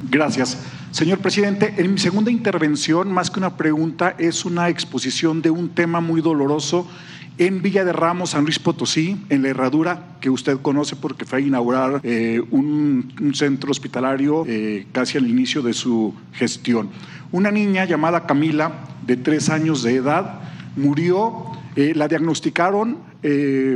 Gracias. Señor presidente, en mi segunda intervención, más que una pregunta, es una exposición de un tema muy doloroso en Villa de Ramos, San Luis Potosí, en la Herradura, que usted conoce porque fue a inaugurar eh, un, centro hospitalario eh, casi al inicio de su gestión. Una niña llamada Camila, de tres años de edad, murió, eh, la diagnosticaron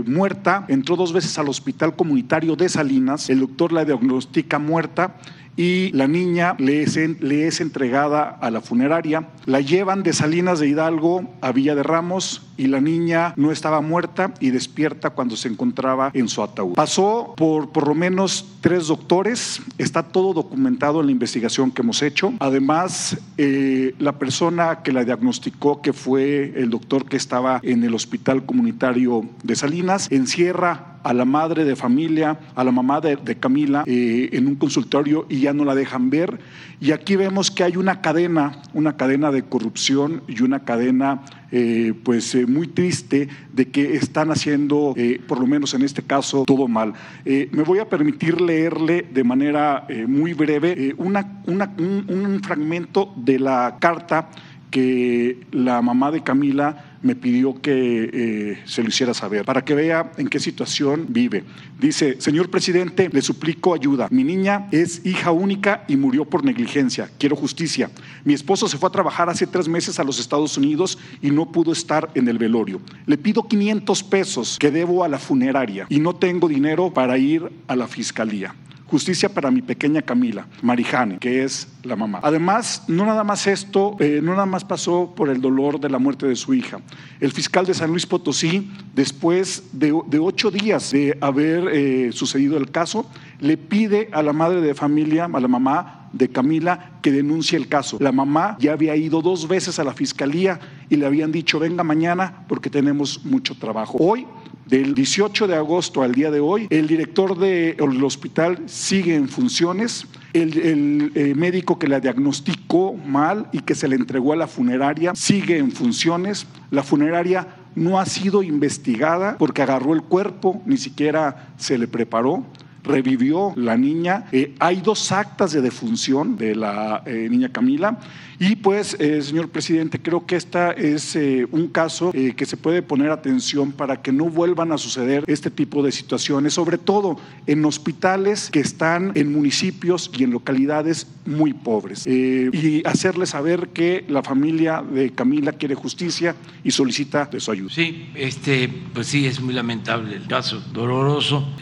muerta, entró dos veces al hospital comunitario de Salinas, el doctor la diagnostica muerta y la niña le es, le es entregada a la funeraria. La llevan de Salinas de Hidalgo a Villa de Ramos y la niña no estaba muerta y despierta cuando se encontraba en su ataúd. Pasó por por lo menos tres doctores, está todo documentado en la investigación que hemos hecho. Además, eh, la persona que la diagnosticó, que fue el doctor que estaba en el hospital comunitario de Salinas, encierra a la madre de familia, a la mamá de, Camila eh, en un consultorio y ya no la dejan ver. Y aquí vemos que hay una cadena, una cadena de corrupción y una cadena eh, pues eh, muy triste de que están haciendo, por lo menos en este caso, todo mal. me voy a permitir leerle de manera muy breve un, un fragmento de la carta que la mamá de Camila me pidió que eh, se lo hiciera saber para que vea en qué situación vive. Dice, señor presidente, le suplico ayuda. Mi niña es hija única y murió por negligencia. Quiero justicia. Mi esposo se fue a trabajar hace tres meses a los Estados Unidos y no pudo estar en el velorio. Le pido 500 pesos que debo a la funeraria y no tengo dinero para ir a la fiscalía. Justicia para mi pequeña Camila, Marijane, que es la mamá. Además, no nada más esto, eh, no nada más pasó por el dolor de la muerte de su hija. El fiscal de San Luis Potosí, después de, ocho días de haber eh, sucedido el caso, le pide a la madre de familia, a la mamá de Camila, que denuncie el caso. La mamá ya había ido dos veces a la fiscalía y le habían dicho, venga mañana porque tenemos mucho trabajo. Hoy del 18 de agosto al día de hoy, el director del hospital sigue en funciones, el, eh, médico que la diagnosticó mal y que se le entregó a la funeraria sigue en funciones, la funeraria no ha sido investigada porque agarró el cuerpo, ni siquiera se le preparó revivió la niña. Eh, hay dos actas de defunción de la eh, niña Camila y pues, eh, señor presidente, creo que esta es un caso que se puede poner atención para que no vuelvan a suceder este tipo de situaciones, sobre todo en hospitales que están en municipios y en localidades muy pobres. y hacerle saber que la familia de Camila quiere justicia y solicita de su ayuda. Sí, este, pues sí, es muy lamentable el caso, doloroso.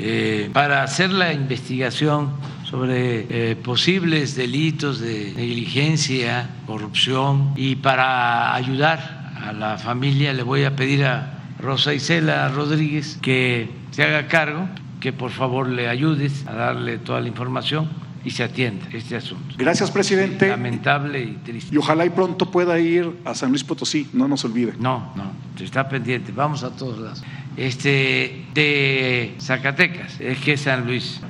para hacer la investigación sobre eh, posibles delitos de negligencia, corrupción y para ayudar a la familia le voy a pedir a Rosa Isela Rodríguez que se haga cargo, que por favor le ayudes a darle toda la información y se atienda este asunto. Gracias, presidente. Lamentable y triste. Y ojalá y pronto pueda ir a San Luis Potosí, no nos olvide. No, no, está pendiente, vamos a todos lados. Este, de Zacatecas, es que San Luis.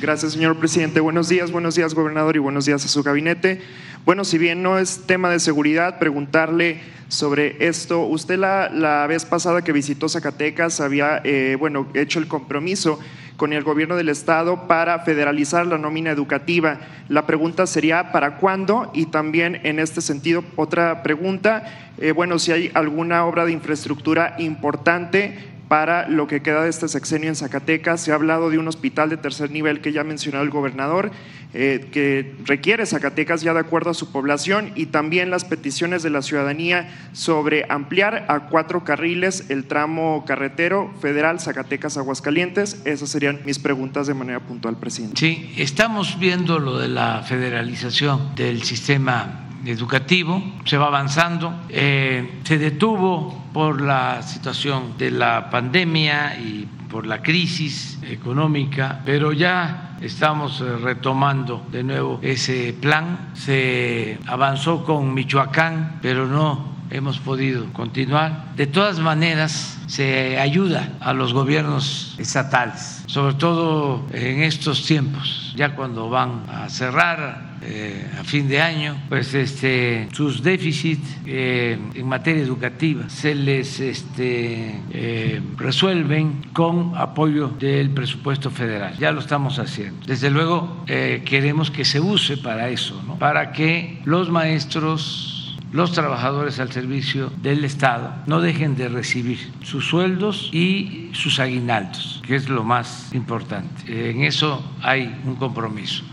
Gracias, señor presidente. Buenos días, buenos días, gobernador, y buenos días a su gabinete. Bueno, si bien no es tema de seguridad, preguntarle sobre esto. Usted la, vez pasada que visitó Zacatecas había, eh, bueno, hecho el compromiso con el gobierno del estado para federalizar la nómina educativa. La pregunta sería, ¿para cuándo? Y también en este sentido, otra pregunta, eh, bueno, si hay alguna obra de infraestructura importante para lo que queda de este sexenio en Zacatecas. Se ha hablado de un hospital de tercer nivel que ya ha mencionado el gobernador, eh, que requiere Zacatecas ya de acuerdo a su población y también las peticiones de la ciudadanía sobre ampliar a cuatro carriles el tramo carretero federal Zacatecas-Aguascalientes. Esas serían mis preguntas de manera puntual, presidente. Sí, estamos viendo lo de la federalización del sistema educativo, se va avanzando, eh, se detuvo por la situación de la pandemia y por la crisis económica, pero ya estamos eh, retomando de nuevo ese plan. Se avanzó con Michoacán, pero no hemos podido continuar. De todas maneras, se ayuda a los gobiernos estatales, sobre todo en estos tiempos, ya cuando van a cerrar eh, a fin de año, pues este, sus déficits eh, en materia educativa se les este, eh, resuelven con apoyo del presupuesto federal. Ya lo estamos haciendo. Desde luego queremos que se use para eso, para que los maestros los trabajadores al servicio del Estado no dejen de recibir sus sueldos y sus aguinaldos, que es lo más importante. En eso hay un compromiso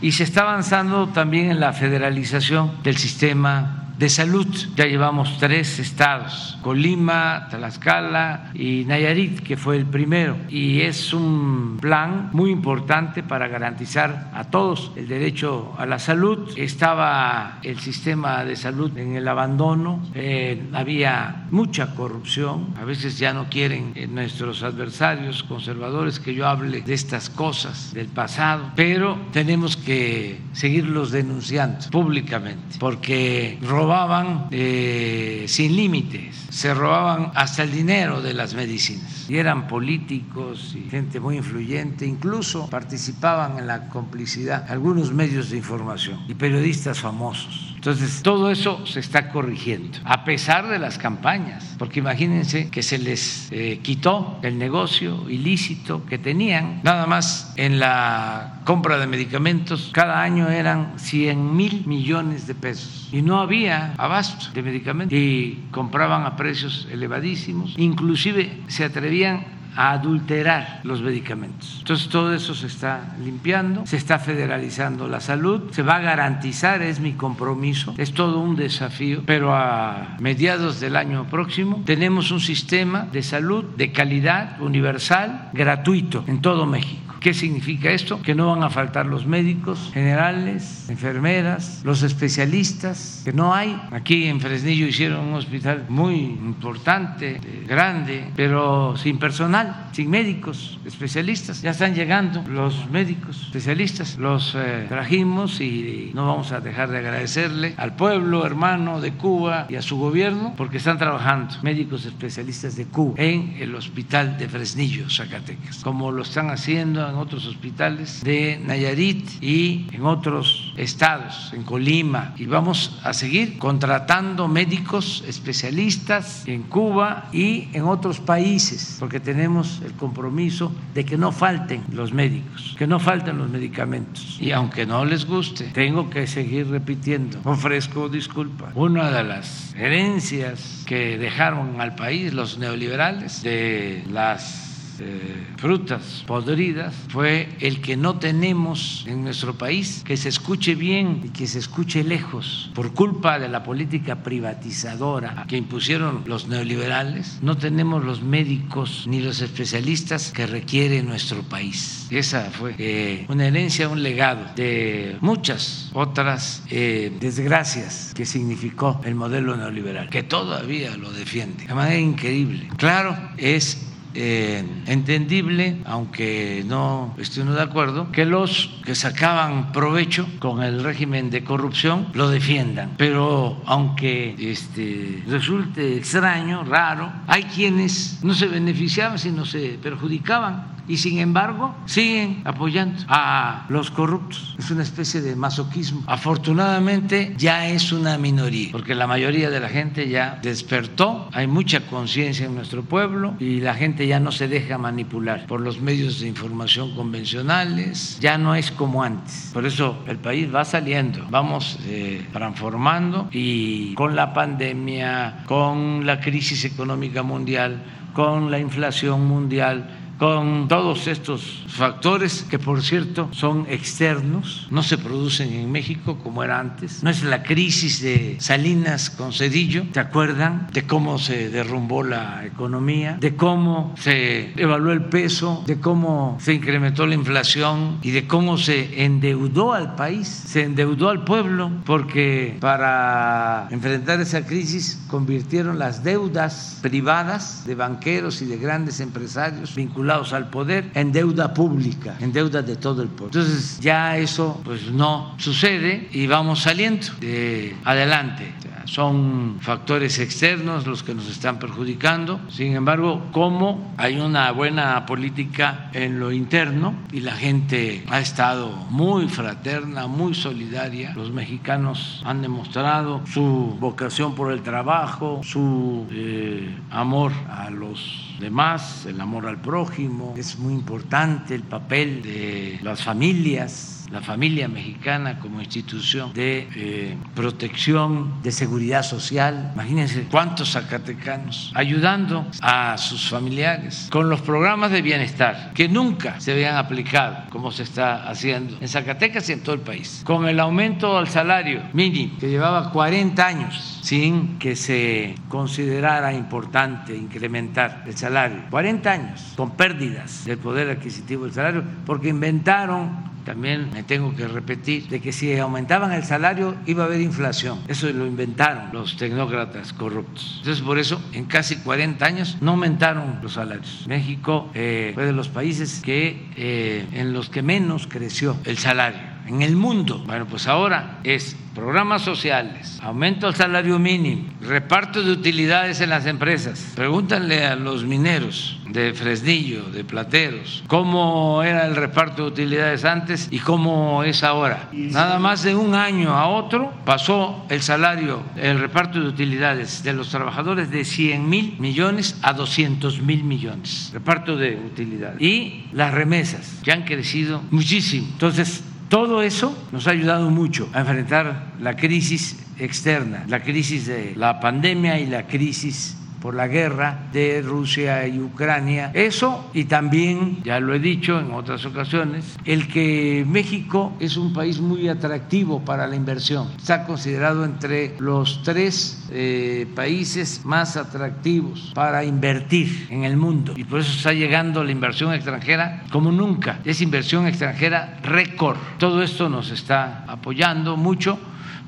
y se está avanzando también en la federalización del sistema de salud. Ya llevamos tres estados, Colima, Tlaxcala y Nayarit, que fue el primero. Y es un plan muy importante para garantizar a todos el derecho a la salud. Estaba el sistema de salud en el abandono, eh, había mucha corrupción, a veces ya no quieren eh, nuestros adversarios conservadores que yo hable de estas cosas del pasado, pero tenemos que seguirlos denunciando públicamente, porque robaban eh, sin límites, se robaban hasta el dinero de las medicinas. Y eran políticos y gente muy influyente, incluso participaban en la complicidad algunos medios de información y periodistas famosos. Entonces, todo eso se está corrigiendo, a pesar de las campañas, porque imagínense que se les eh, quitó el negocio ilícito que tenían, nada más en la compra de medicamentos, cada año eran 100 mil millones de pesos y no había abasto de medicamentos y compraban a precios elevadísimos, inclusive se atrevían a adulterar los medicamentos. Entonces todo eso se está limpiando, se está federalizando la salud, se va a garantizar, es mi compromiso, es todo un desafío, pero a mediados del año próximo tenemos un sistema de salud de calidad universal, gratuito en todo México. ¿Qué significa esto? Que no van a faltar los médicos generales, enfermeras, los especialistas, que no hay. Aquí en Fresnillo hicieron un hospital muy importante, grande, pero sin personal, sin médicos especialistas. Ya están llegando los médicos especialistas, los eh, trajimos y no vamos a dejar de agradecerle al pueblo hermano de Cuba y a su gobierno porque están trabajando médicos especialistas de Cuba en el hospital de Fresnillo, Zacatecas, como lo están haciendo en otros hospitales de Nayarit y en otros estados, en Colima, y vamos a seguir contratando médicos especialistas en Cuba y en otros países, porque tenemos el compromiso de que no falten los médicos, que no falten los medicamentos. Y aunque no les guste, tengo que seguir repitiendo, ofrezco disculpas. Una de las herencias que dejaron al país los neoliberales de las eh, frutas podridas fue el que no tenemos en nuestro país que se escuche bien y que se escuche lejos por culpa de la política privatizadora que impusieron los neoliberales. No tenemos los médicos ni los especialistas que requiere nuestro país. Esa fue eh, una herencia, un legado de muchas otras eh, desgracias que significó el modelo neoliberal, que todavía lo defiende de manera increíble. Claro, es eh, entendible, aunque no esté uno de acuerdo, que los que sacaban provecho con el régimen de corrupción lo defiendan. Pero aunque este, resulte extraño, raro, hay quienes no se beneficiaban, sino se perjudicaban y sin embargo siguen apoyando a los corruptos. Es una especie de masoquismo. Afortunadamente ya es una minoría, porque la mayoría de la gente ya despertó, hay mucha conciencia en nuestro pueblo y la gente ya no se deja manipular por los medios de información convencionales, ya no es como antes. Por eso el país va saliendo, vamos eh, transformando y con la pandemia, con la crisis económica mundial, con la inflación mundial, con todos estos factores que por cierto son externos, no se producen en México como era antes. No es la crisis de Salinas con Cedillo, ¿te acuerdan? De cómo se derrumbó la economía, de cómo se evaluó el peso, de cómo se incrementó la inflación y de cómo se endeudó al país, se endeudó al pueblo, porque para enfrentar esa crisis convirtieron las deudas privadas de banqueros y de grandes empresarios vinculados al poder en deuda pública, en deuda de todo el pueblo. Entonces ya eso pues no sucede y vamos saliendo de adelante son factores externos los que nos están perjudicando. Sin embargo, como hay una buena política en lo interno y la gente ha estado muy fraterna, muy solidaria, los mexicanos han demostrado su vocación por el trabajo, su eh, amor a los demás, el amor al prójimo, es muy importante el papel de las familias la familia mexicana como institución de eh, protección, de seguridad social. Imagínense cuántos zacatecanos ayudando a sus familiares con los programas de bienestar que nunca se habían aplicado como se está haciendo en Zacatecas y en todo el país. Con el aumento al salario mínimo que llevaba 40 años sin que se considerara importante incrementar el salario. 40 años con pérdidas del poder adquisitivo del salario porque inventaron también me tengo que repetir, de que si aumentaban el salario iba a haber inflación. Eso lo inventaron los tecnócratas corruptos. Entonces, por eso, en casi 40 años no aumentaron los salarios. México eh, fue de los países que, eh, en los que menos creció el salario en el mundo. Bueno, pues ahora es programas sociales, aumento al salario mínimo, reparto de utilidades en las empresas. Pregúntanle a los mineros de Fresnillo, de Plateros, cómo era el reparto de utilidades antes y cómo es ahora. Nada más de un año a otro pasó el salario, el reparto de utilidades de los trabajadores de 100 mil millones a 200 mil millones. Reparto de utilidades. Y las remesas, que han crecido muchísimo. Entonces, todo eso nos ha ayudado mucho a enfrentar la crisis externa, la crisis de la pandemia y la crisis por la guerra de Rusia y Ucrania. Eso y también, ya lo he dicho en otras ocasiones, el que México es un país muy atractivo para la inversión. Está considerado entre los tres eh, países más atractivos para invertir en el mundo y por eso está llegando la inversión extranjera como nunca. Es inversión extranjera récord. Todo esto nos está apoyando mucho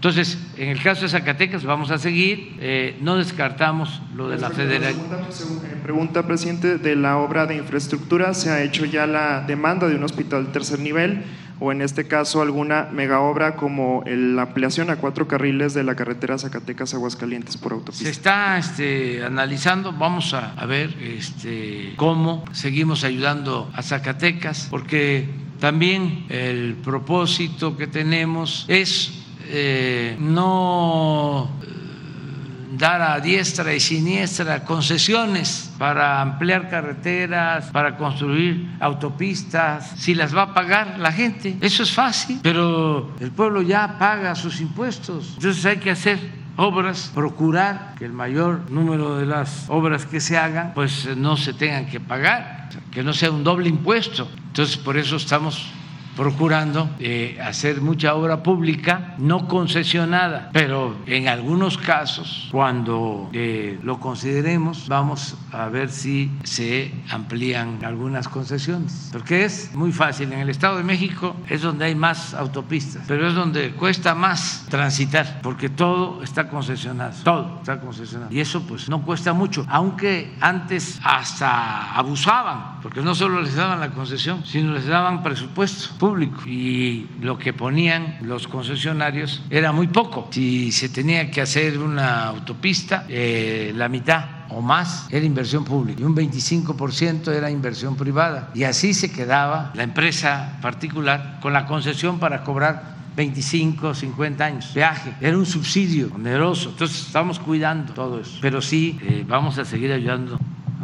entonces, en el caso de Zacatecas vamos a seguir, eh, no descartamos lo de la federal. Eh, pregunta, presidente, de la obra de infraestructura, ¿se ha hecho ya la demanda de un hospital de tercer nivel o en este caso alguna mega obra como la ampliación a cuatro carriles de la carretera Zacatecas-Aguascalientes por autopista? Se está este, analizando, vamos a, a ver este, cómo seguimos ayudando a Zacatecas, porque también el propósito que tenemos es eh, no eh, dar a diestra y siniestra concesiones para ampliar carreteras, para construir autopistas, si las va a pagar la gente. Eso es fácil, pero el pueblo ya paga sus impuestos. Entonces hay que hacer obras, procurar que el mayor número de las obras que se hagan pues no se tengan que pagar, que no sea un doble impuesto. Entonces por eso estamos procurando eh, hacer mucha obra pública no concesionada, pero en algunos casos, cuando eh, lo consideremos, vamos a ver si se amplían algunas concesiones, porque es muy fácil. En el Estado de México es donde hay más autopistas, pero es donde cuesta más transitar, porque todo está concesionado, todo está concesionado. Y eso pues no cuesta mucho, aunque antes hasta abusaban, porque no solo les daban la concesión, sino les daban presupuesto y lo que ponían los concesionarios era muy poco. Si se tenía que hacer una autopista, eh, la mitad o más era inversión pública y un 25% era inversión privada. Y así se quedaba la empresa particular con la concesión para cobrar 25, 50 años. Viaje, era un subsidio oneroso. Entonces estamos cuidando todo eso. Pero sí, eh, vamos a seguir ayudando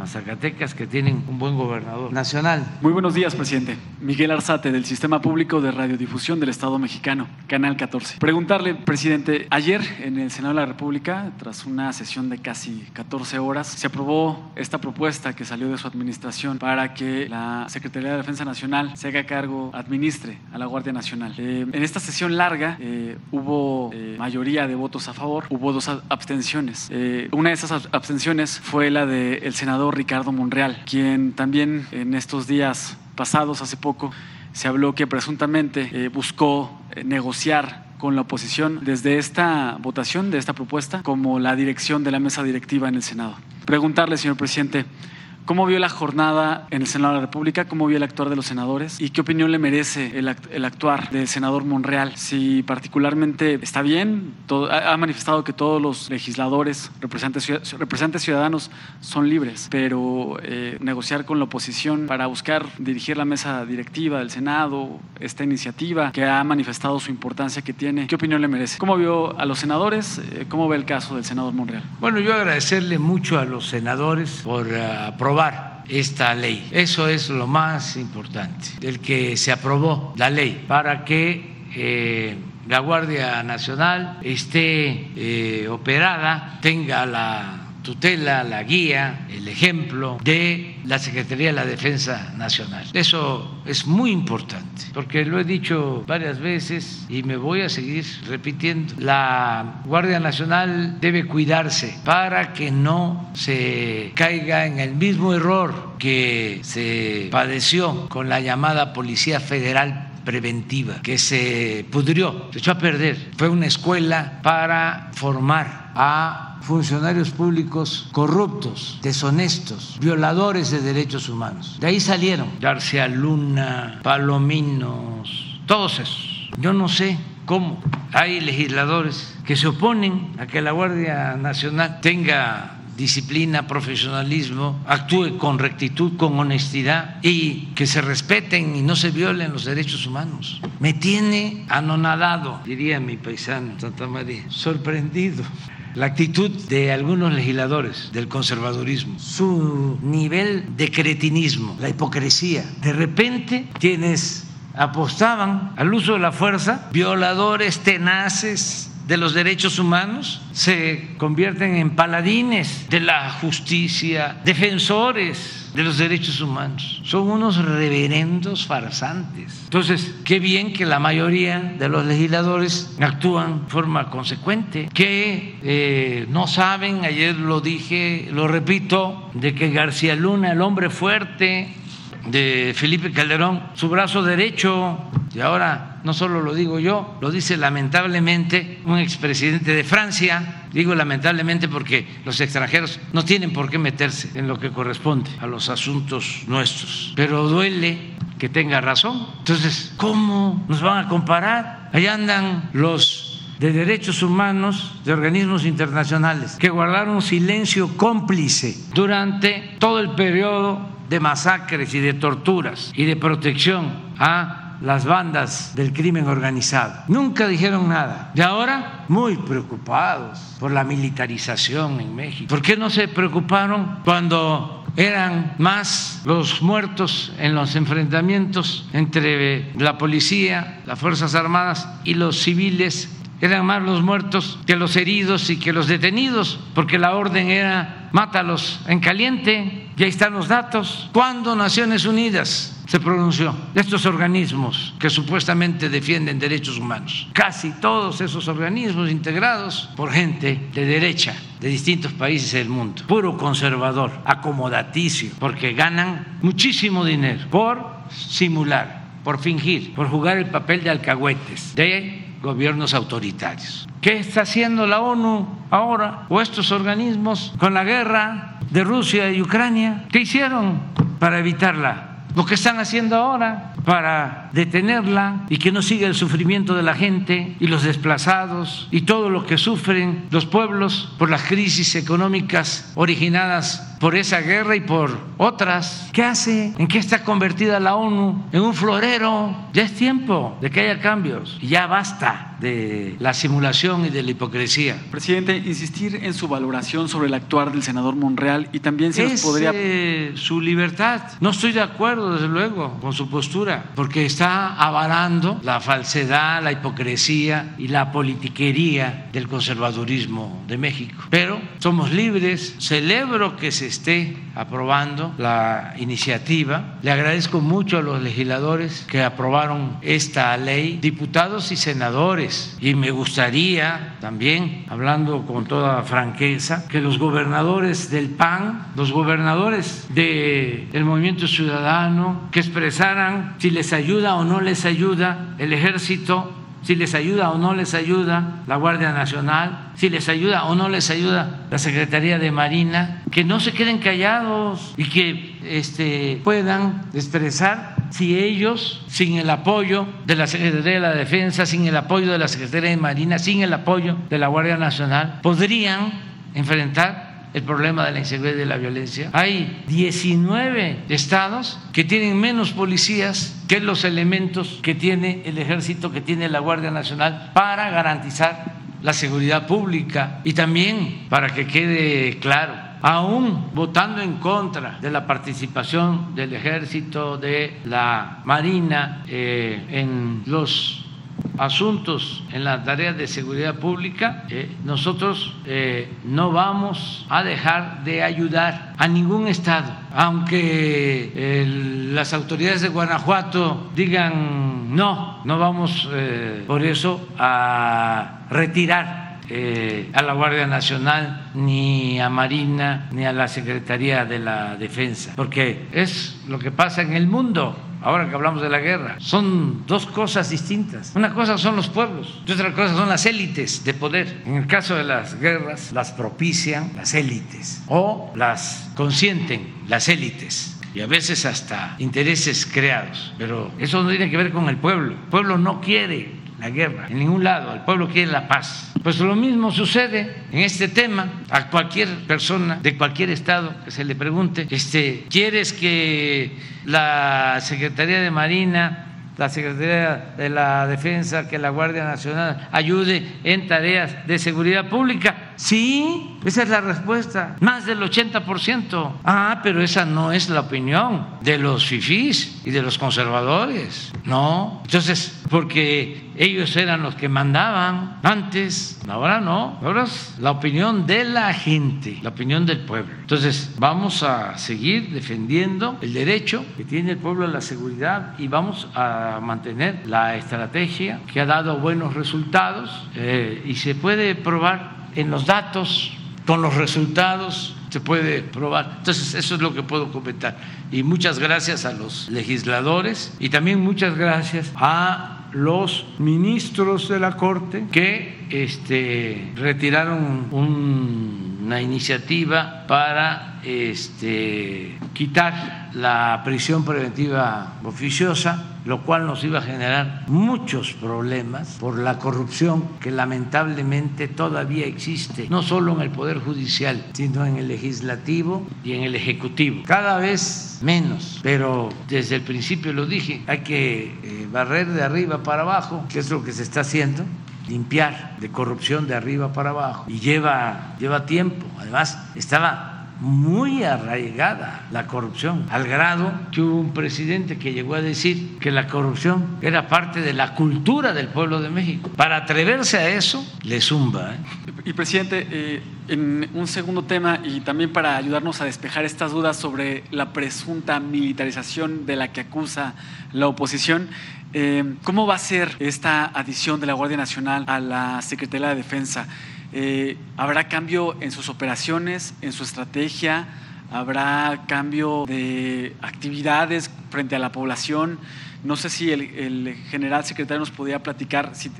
a Zacatecas que tienen un buen gobernador nacional. Muy buenos días, presidente. Miguel Arzate, del Sistema Público de Radiodifusión del Estado Mexicano, Canal 14. Preguntarle, presidente, ayer en el Senado de la República, tras una sesión de casi 14 horas, se aprobó esta propuesta que salió de su administración para que la Secretaría de Defensa Nacional se haga cargo, administre a la Guardia Nacional. Eh, en esta sesión larga eh, hubo eh, mayoría de votos a favor, hubo dos abstenciones. Eh, una de esas abstenciones fue la del senador Ricardo Monreal, quien también en estos días pasados, hace poco, se habló que presuntamente eh, buscó eh, negociar con la oposición desde esta votación, de esta propuesta, como la dirección de la mesa directiva en el Senado. Preguntarle, señor presidente, ¿Cómo vio la jornada en el Senado de la República? ¿Cómo vio el actuar de los senadores? ¿Y qué opinión le merece el, actuar del senador Monreal? Si particularmente está bien, ha manifestado que todos los legisladores, representantes, ciudadanos son libres, pero eh, negociar con la oposición para buscar dirigir la mesa directiva del Senado, esta iniciativa que ha manifestado su importancia que tiene, ¿qué opinión le merece? ¿Cómo vio a los senadores? Eh, ¿Cómo ve el caso del senador Monreal? Bueno, yo agradecerle mucho a los senadores por aprobar esta ley. Eso es lo más importante, el que se aprobó la ley para que eh, la Guardia Nacional esté eh, operada, tenga la tutela, la guía, el ejemplo de la Secretaría de la Defensa Nacional. Eso es muy importante, porque lo he dicho varias veces y me voy a seguir repitiendo. La Guardia Nacional debe cuidarse para que no se caiga en el mismo error que se padeció con la llamada Policía Federal preventiva, que se pudrió, se echó a perder. Fue una escuela para formar a funcionarios públicos corruptos, deshonestos, violadores de derechos humanos. De ahí salieron García Luna, Palominos, todos esos. Yo no sé cómo hay legisladores que se oponen a que la Guardia Nacional tenga disciplina, profesionalismo, actúe con rectitud, con honestidad y que se respeten y no se violen los derechos humanos. Me tiene anonadado, diría mi paisano Santa María, sorprendido la actitud de algunos legisladores del conservadurismo, su nivel de cretinismo, la hipocresía. De repente quienes apostaban al uso de la fuerza, violadores tenaces de los derechos humanos, se convierten en paladines de la justicia, defensores de los derechos humanos. Son unos reverendos farsantes. Entonces, qué bien que la mayoría de los legisladores actúan de forma consecuente, que eh, no saben, ayer lo dije, lo repito, de que García Luna, el hombre fuerte, de Felipe Calderón, su brazo derecho, y ahora no solo lo digo yo, lo dice lamentablemente un expresidente de Francia, digo lamentablemente porque los extranjeros no tienen por qué meterse en lo que corresponde a los asuntos nuestros, pero duele que tenga razón. Entonces, ¿cómo nos van a comparar? Allá andan los de derechos humanos de organismos internacionales que guardaron silencio cómplice durante todo el periodo de masacres y de torturas y de protección a las bandas del crimen organizado. Nunca dijeron nada. Y ahora muy preocupados por la militarización en México. ¿Por qué no se preocuparon cuando eran más los muertos en los enfrentamientos entre la policía, las Fuerzas Armadas y los civiles eran más los muertos que los heridos y que los detenidos, porque la orden era mátalos en caliente, y ahí están los datos. ¿Cuándo Naciones Unidas se pronunció? Estos organismos que supuestamente defienden derechos humanos, casi todos esos organismos integrados por gente de derecha de distintos países del mundo, puro conservador, acomodaticio, porque ganan muchísimo dinero por simular, por fingir, por jugar el papel de alcahuetes, de gobiernos autoritarios. ¿Qué está haciendo la ONU ahora o estos organismos con la guerra de Rusia y Ucrania? ¿Qué hicieron para evitarla? Lo que están haciendo ahora para detenerla y que no siga el sufrimiento de la gente y los desplazados y todo lo que sufren los pueblos por las crisis económicas originadas por esa guerra y por otras. ¿Qué hace? ¿En qué está convertida la ONU? En un florero. Ya es tiempo de que haya cambios. Y ya basta de la simulación y de la hipocresía. Presidente, insistir en su valoración sobre el actuar del senador Monreal y también si nos podría... su libertad. No estoy de acuerdo, desde luego, con su postura, porque está avalando la falsedad, la hipocresía y la politiquería del conservadurismo de México. Pero somos libres, celebro que se esté aprobando la iniciativa. Le agradezco mucho a los legisladores que aprobaron esta ley, diputados y senadores. Y me gustaría también, hablando con toda franqueza, que los gobernadores del PAN, los gobernadores del Movimiento Ciudadano, que expresaran si les ayuda o no les ayuda el ejército si les ayuda o no les ayuda la Guardia Nacional, si les ayuda o no les ayuda la Secretaría de Marina, que no se queden callados y que este, puedan expresar si ellos, sin el apoyo de la Secretaría de la Defensa, sin el apoyo de la Secretaría de Marina, sin el apoyo de la Guardia Nacional, podrían enfrentar el problema de la inseguridad y de la violencia. Hay 19 estados que tienen menos policías que los elementos que tiene el ejército, que tiene la Guardia Nacional para garantizar la seguridad pública y también para que quede claro, aún votando en contra de la participación del ejército, de la Marina eh, en los asuntos en la tarea de seguridad pública, eh, nosotros eh, no vamos a dejar de ayudar a ningún estado, aunque eh, las autoridades de Guanajuato digan no, no vamos por eso a retirar eh, a la Guardia Nacional, ni a Marina, ni a la Secretaría de la Defensa, porque es lo que pasa en el mundo. Ahora que hablamos de la guerra, son dos cosas distintas. Una cosa son los pueblos y otra cosa son las élites de poder. En el caso de las guerras, las propician las élites o las consienten las élites y a veces hasta intereses creados. Pero eso no tiene que ver con el pueblo. El pueblo no quiere la guerra en ningún lado, el pueblo quiere la paz. Pues lo mismo sucede en este tema a cualquier persona de cualquier estado que se le pregunte, este, ¿quieres que la Secretaría de Marina la Secretaría de la Defensa, que la Guardia Nacional ayude en tareas de seguridad pública. Sí, esa es la respuesta. Más del 80%. Ah, pero esa no es la opinión de los fifís y de los conservadores. No. Entonces, porque ellos eran los que mandaban antes, ahora no. Ahora es la opinión de la gente, la opinión del pueblo. Entonces, vamos a seguir defendiendo el derecho que tiene el pueblo a la seguridad y vamos a mantener la estrategia que ha dado buenos resultados eh, y se puede probar en los datos, con los resultados, se puede probar. Entonces, eso es lo que puedo comentar. Y muchas gracias a los legisladores y también muchas gracias a los ministros de la Corte que este, retiraron un- una iniciativa para este, quitar la prisión preventiva oficiosa, lo cual nos iba a generar muchos problemas por la corrupción que lamentablemente todavía existe, no solo en el Poder Judicial, sino en el legislativo y en el ejecutivo. Cada vez menos, pero desde el principio lo dije, hay que eh, barrer de arriba para abajo, que es lo que se está haciendo limpiar de corrupción de arriba para abajo y lleva, lleva tiempo. Además, estaba muy arraigada la corrupción, al grado que hubo un presidente que llegó a decir que la corrupción era parte de la cultura del pueblo de México. Para atreverse a eso, le zumba. ¿eh? Y presidente, eh, en un segundo tema y también para ayudarnos a despejar estas dudas sobre la presunta militarización de la que acusa la oposición, eh, ¿cómo va a ser esta adición de la Guardia Nacional a la Secretaría de Defensa? Eh, ¿Habrá cambio en sus operaciones, en su estrategia? ¿Habrá cambio de actividades frente a la población? No sé si el, general secretario nos podía platicar si,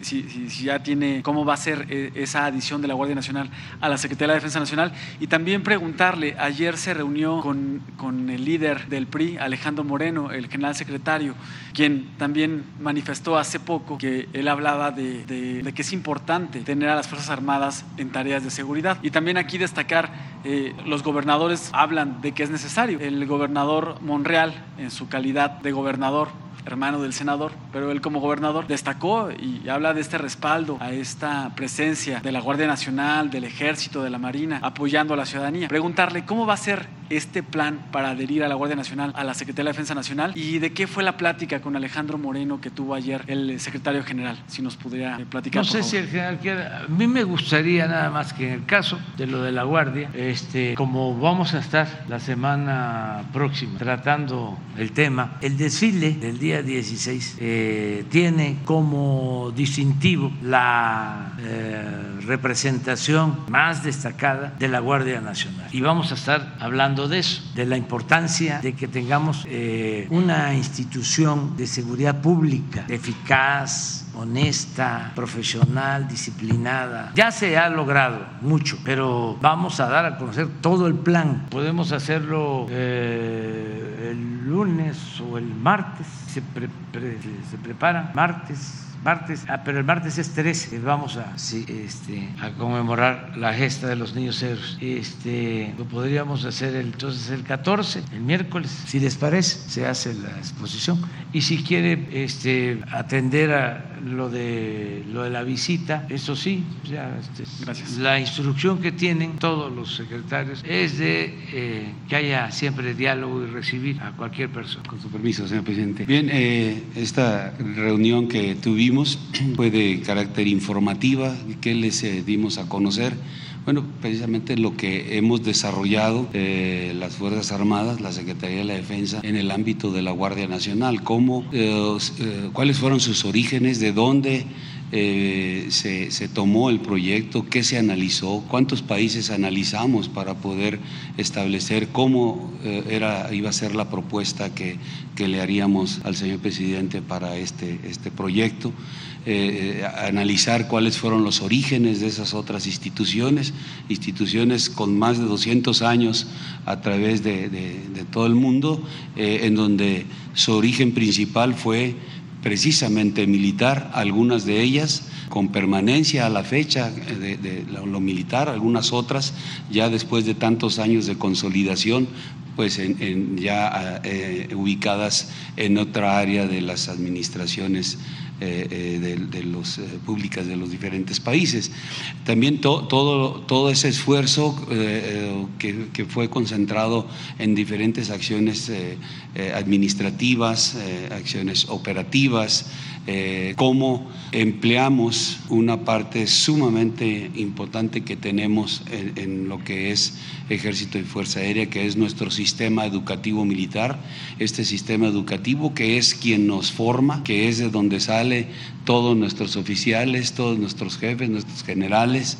ya tiene cómo va a ser eh, esa adición de la Guardia Nacional a la Secretaría de la Defensa Nacional. Y también preguntarle, ayer se reunió con, con el líder del PRI, Alejandro Moreno, el general secretario, quien también manifestó hace poco que él hablaba de, de, que es importante tener a las Fuerzas Armadas en tareas de seguridad. Y también aquí destacar, eh, los gobernadores hablan de que es necesario. El gobernador Monreal, en su calidad de gobernador, hermano del senador, pero él como gobernador destacó y habla de este respaldo a esta presencia de la Guardia Nacional, del Ejército, de la Marina, apoyando a la ciudadanía. Preguntarle cómo va a ser este plan para adherir a la Guardia Nacional, a la Secretaría de Defensa Nacional y de qué fue la plática con Alejandro Moreno que tuvo ayer el secretario general, si nos pudiera platicar. No sé si el general quiere, a mí me gustaría nada más que en el caso de lo de la Guardia, este, como vamos a estar la semana próxima tratando el tema, el desfile del día 16 eh, tiene como distintivo la eh, representación más destacada de la Guardia Nacional. Y vamos a estar hablando de eso, de la importancia de que tengamos eh, una institución de seguridad pública eficaz, honesta, profesional, disciplinada. Ya se ha logrado mucho, pero vamos a dar a conocer todo el plan. Podemos hacerlo eh, el lunes o el martes. Se, se prepara martes, martes, ah, pero el martes es 13, vamos a, este, a conmemorar la gesta de los niños héroes. Este, lo podríamos hacer entonces el 14, el miércoles, si les parece, se hace la exposición. Y si quiere este, atender a lo de, lo de la visita, eso sí, ya, este, Gracias. la instrucción que tienen todos los secretarios es de eh, que haya siempre diálogo y recibir a cualquier persona. Con su permiso, señor presidente. Bien, eh, esta reunión que tuvimos fue de carácter informativa, que les eh, dimos a conocer bueno, precisamente lo que hemos desarrollado eh, las Fuerzas Armadas, la Secretaría de la Defensa, en el ámbito de la Guardia Nacional, cómo, eh, eh, cuáles fueron sus orígenes, de dónde se, se, tomó el proyecto, qué se analizó, cuántos países analizamos para poder establecer cómo era, iba a ser la propuesta que, que, le haríamos al señor presidente para este, este proyecto. Eh, analizar cuáles fueron los orígenes de esas otras instituciones, instituciones con más de 200 años a través de, todo el mundo, eh, en donde su origen principal fue precisamente militar, algunas de ellas con permanencia a la fecha de, lo militar, algunas otras ya después de tantos años de consolidación, pues ya eh, ubicadas en otra área de las administraciones eh, eh, de, los eh, públicas de los diferentes países. También todo, todo ese esfuerzo que, fue concentrado en diferentes acciones administrativas, acciones operativas, eh, cómo empleamos una parte sumamente importante que tenemos en, lo que es Ejército y Fuerza Aérea, que es nuestro sistema educativo militar, este sistema educativo que es quien nos forma, que es de donde sale todos nuestros oficiales, todos nuestros jefes, nuestros generales,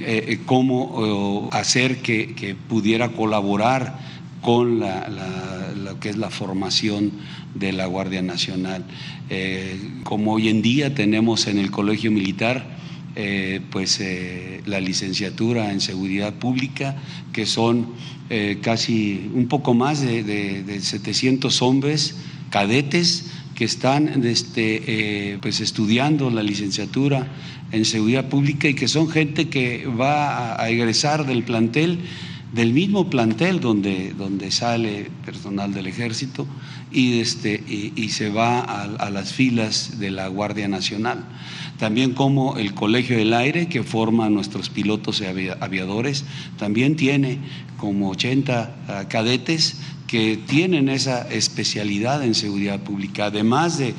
eh, eh, cómo hacer que, pudiera colaborar con la, lo que es la formación de la Guardia Nacional. Eh, como hoy en día tenemos en el Colegio Militar, eh, pues eh, la licenciatura en seguridad pública, que son casi un poco más de, 700 hombres cadetes que están este, pues estudiando la licenciatura en seguridad pública y que son gente que va a egresar del plantel del mismo plantel donde, donde sale personal del ejército y, este, y, se va a, las filas de la Guardia Nacional. También como el Colegio del Aire, que forma a nuestros pilotos y aviadores, también tiene como 80 ah, cadetes que tienen esa especialidad en seguridad pública, además de,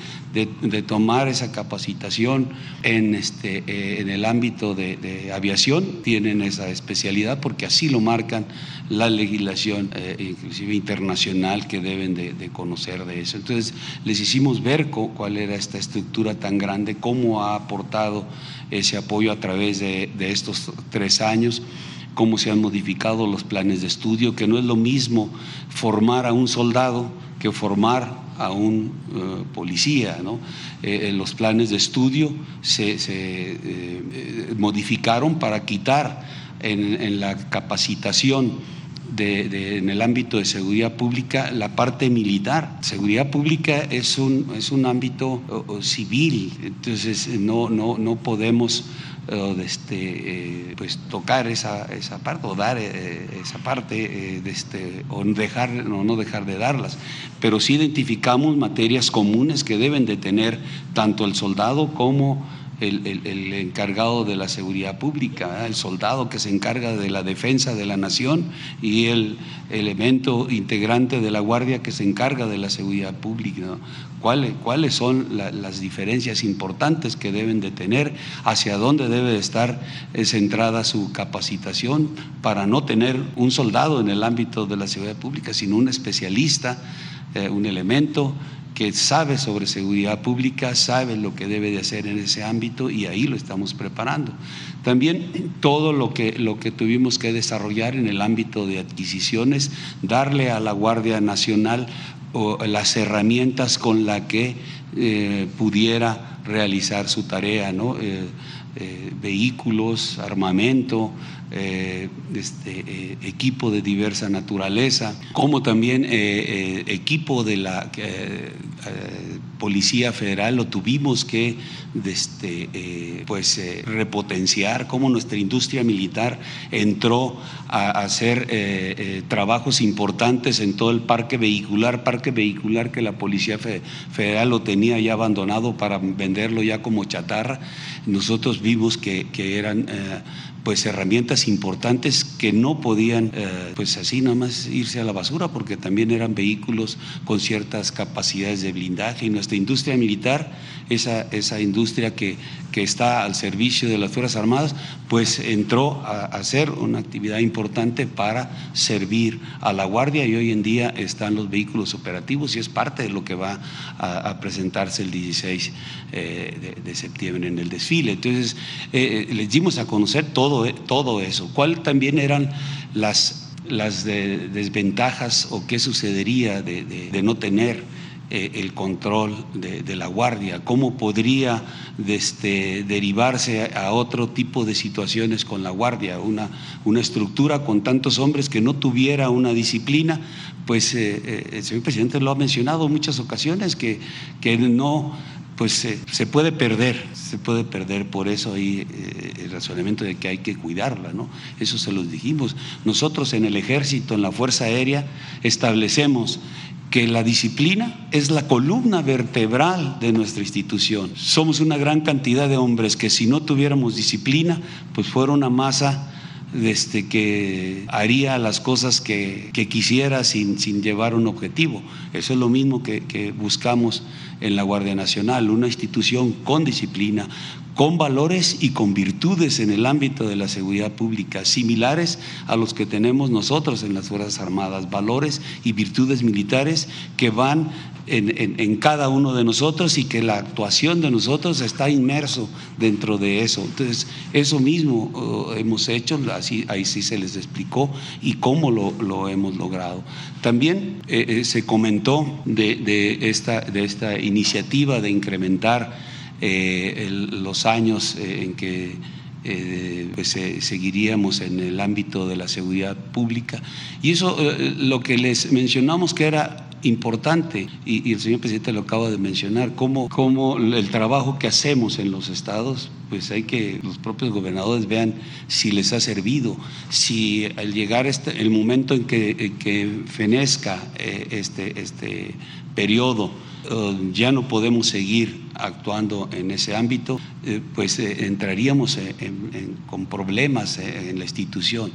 tomar esa capacitación en, este, eh, en el ámbito de, aviación, tienen esa especialidad porque así lo marcan la legislación, eh, inclusive internacional, que deben de, conocer de eso. Entonces, les hicimos ver cuál era esta estructura tan grande, cómo ha aportado ese apoyo a través de estos tres años cómo se han modificado los planes de estudio, que no es lo mismo formar a un soldado que formar a un eh, policía. ¿no? los planes de estudio se, modificaron para quitar en, la capacitación en el ámbito de seguridad pública la parte militar. Seguridad pública es un, es un ámbito civil, entonces no, no, no podemos de este, eh, pues tocar esa, esa parte o dar eh, esa parte eh, este, o dejar o no dejar de darlas. Pero sí identificamos materias comunes que deben de tener tanto el soldado como el, encargado de la seguridad pública, el soldado que se encarga de la defensa de la nación y el elemento integrante de la guardia que se encarga de la seguridad pública. ¿Cuáles, ¿Cuáles son las diferencias importantes que deben de tener? ¿Hacia dónde debe de estar eh, centrada su capacitación para no tener un soldado en el ámbito de la seguridad pública, sino un especialista, eh, un elemento que sabe sobre seguridad pública, sabe lo que debe de hacer en ese ámbito y ahí lo estamos preparando. También todo lo que, lo que tuvimos que desarrollar en el ámbito de adquisiciones, darle a la Guardia Nacional las herramientas con las que eh, pudiera realizar su tarea, ¿no? Eh, eh, vehículos, armamento, eh, este, eh, equipo de diversa naturaleza, como también eh, equipo de la Policía Federal, lo tuvimos que este, pues, repotenciar, como nuestra industria militar entró a, hacer trabajos importantes en todo el parque vehicular, parque vehicular que la Policía Federal lo tenía ya abandonado para venderlo ya como chatarra. Nosotros vimos que, que eran pues herramientas importantes que no podían eh, pues así nada más irse a la basura porque también eran vehículos con ciertas capacidades de blindaje y nuestra industria militar, esa, esa industria que, que está al servicio de las Fuerzas Armadas, pues entró a hacer una actividad importante para servir a la Guardia y hoy en día están los vehículos operativos y es parte de lo que va a, presentarse el 16 eh, de, septiembre en el desfile. Entonces, eh, les dimos a conocer todo todo, eso. ¿Cuáles también eran las, las desventajas o qué sucedería de, no tener eh, el control de, la guardia? ¿Cómo podría este, derivarse a otro tipo de situaciones con la guardia? Una, una estructura con tantos hombres que no tuviera una disciplina, pues eh, eh, el señor presidente lo ha mencionado en muchas ocasiones, que, que no pues se puede perder, se puede perder, por eso hay eh, el razonamiento de que hay que cuidarla, ¿no? Eso se los dijimos. Nosotros en el ejército, en la Fuerza Aérea, establecemos que la disciplina es la columna vertebral de nuestra institución. Somos una gran cantidad de hombres que si no tuviéramos disciplina, pues fuera una masa este, que haría las cosas que, quisiera sin, sin, llevar un objetivo. Eso es lo mismo que, que buscamos en la Guardia Nacional, una institución con disciplina, con valores y con virtudes en el ámbito de la seguridad pública, similares a los que tenemos nosotros en las Fuerzas Armadas, valores y virtudes militares que van en, cada uno de nosotros y que la actuación de nosotros está inmerso dentro de eso. Entonces, eso mismo uh, hemos hecho, así, ahí sí se les explicó y cómo lo, hemos logrado. También eh, eh, se comentó de, esta, de esta iniciativa de incrementar eh, los años en que pues, seguiríamos en el ámbito de la seguridad pública. Y eso, lo que les mencionamos que era importante, y, el señor presidente lo acaba de mencionar, cómo, cómo el trabajo que hacemos en los estados, pues hay que los propios gobernadores vean si les ha servido, si al llegar este, el momento en que, que fenezca eh, este, este periodo, eh, ya no podemos seguir actuando en ese ámbito, eh, pues entraríamos con problemas en la institución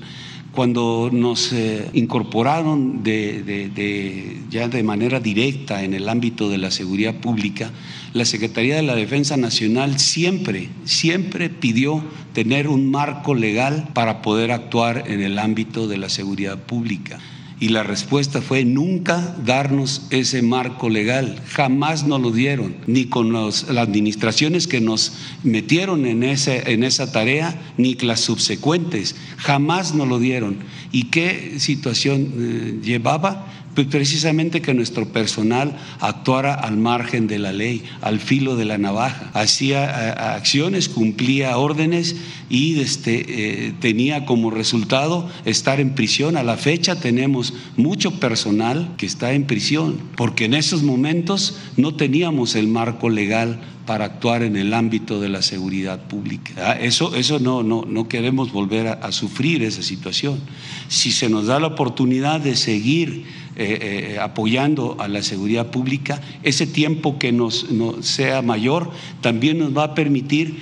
cuando nos eh, incorporaron ya de manera directa en el ámbito de la seguridad pública, la Secretaría de la Defensa Nacional siempre, siempre pidió tener un marco legal para poder actuar en el ámbito de la seguridad pública. Y la respuesta fue nunca darnos ese marco legal. Jamás nos lo dieron, ni con las administraciones que nos metieron en, ese, en esa tarea, ni las subsecuentes. Jamás nos lo dieron. ¿Y qué situación eh, llevaba? Pues precisamente que nuestro personal actuara al margen de la ley, al filo de la navaja, hacía acciones, cumplía órdenes y este, eh, tenía como resultado estar en prisión. A la fecha tenemos mucho personal que está en prisión, porque en esos momentos no teníamos el marco legal para actuar en el ámbito de la seguridad pública. Ah, eso, eso no, no, no queremos volver a, sufrir esa situación. Si se nos da la oportunidad de seguir eh, eh, apoyando a la seguridad pública, ese tiempo que nos, sea mayor también nos va a permitir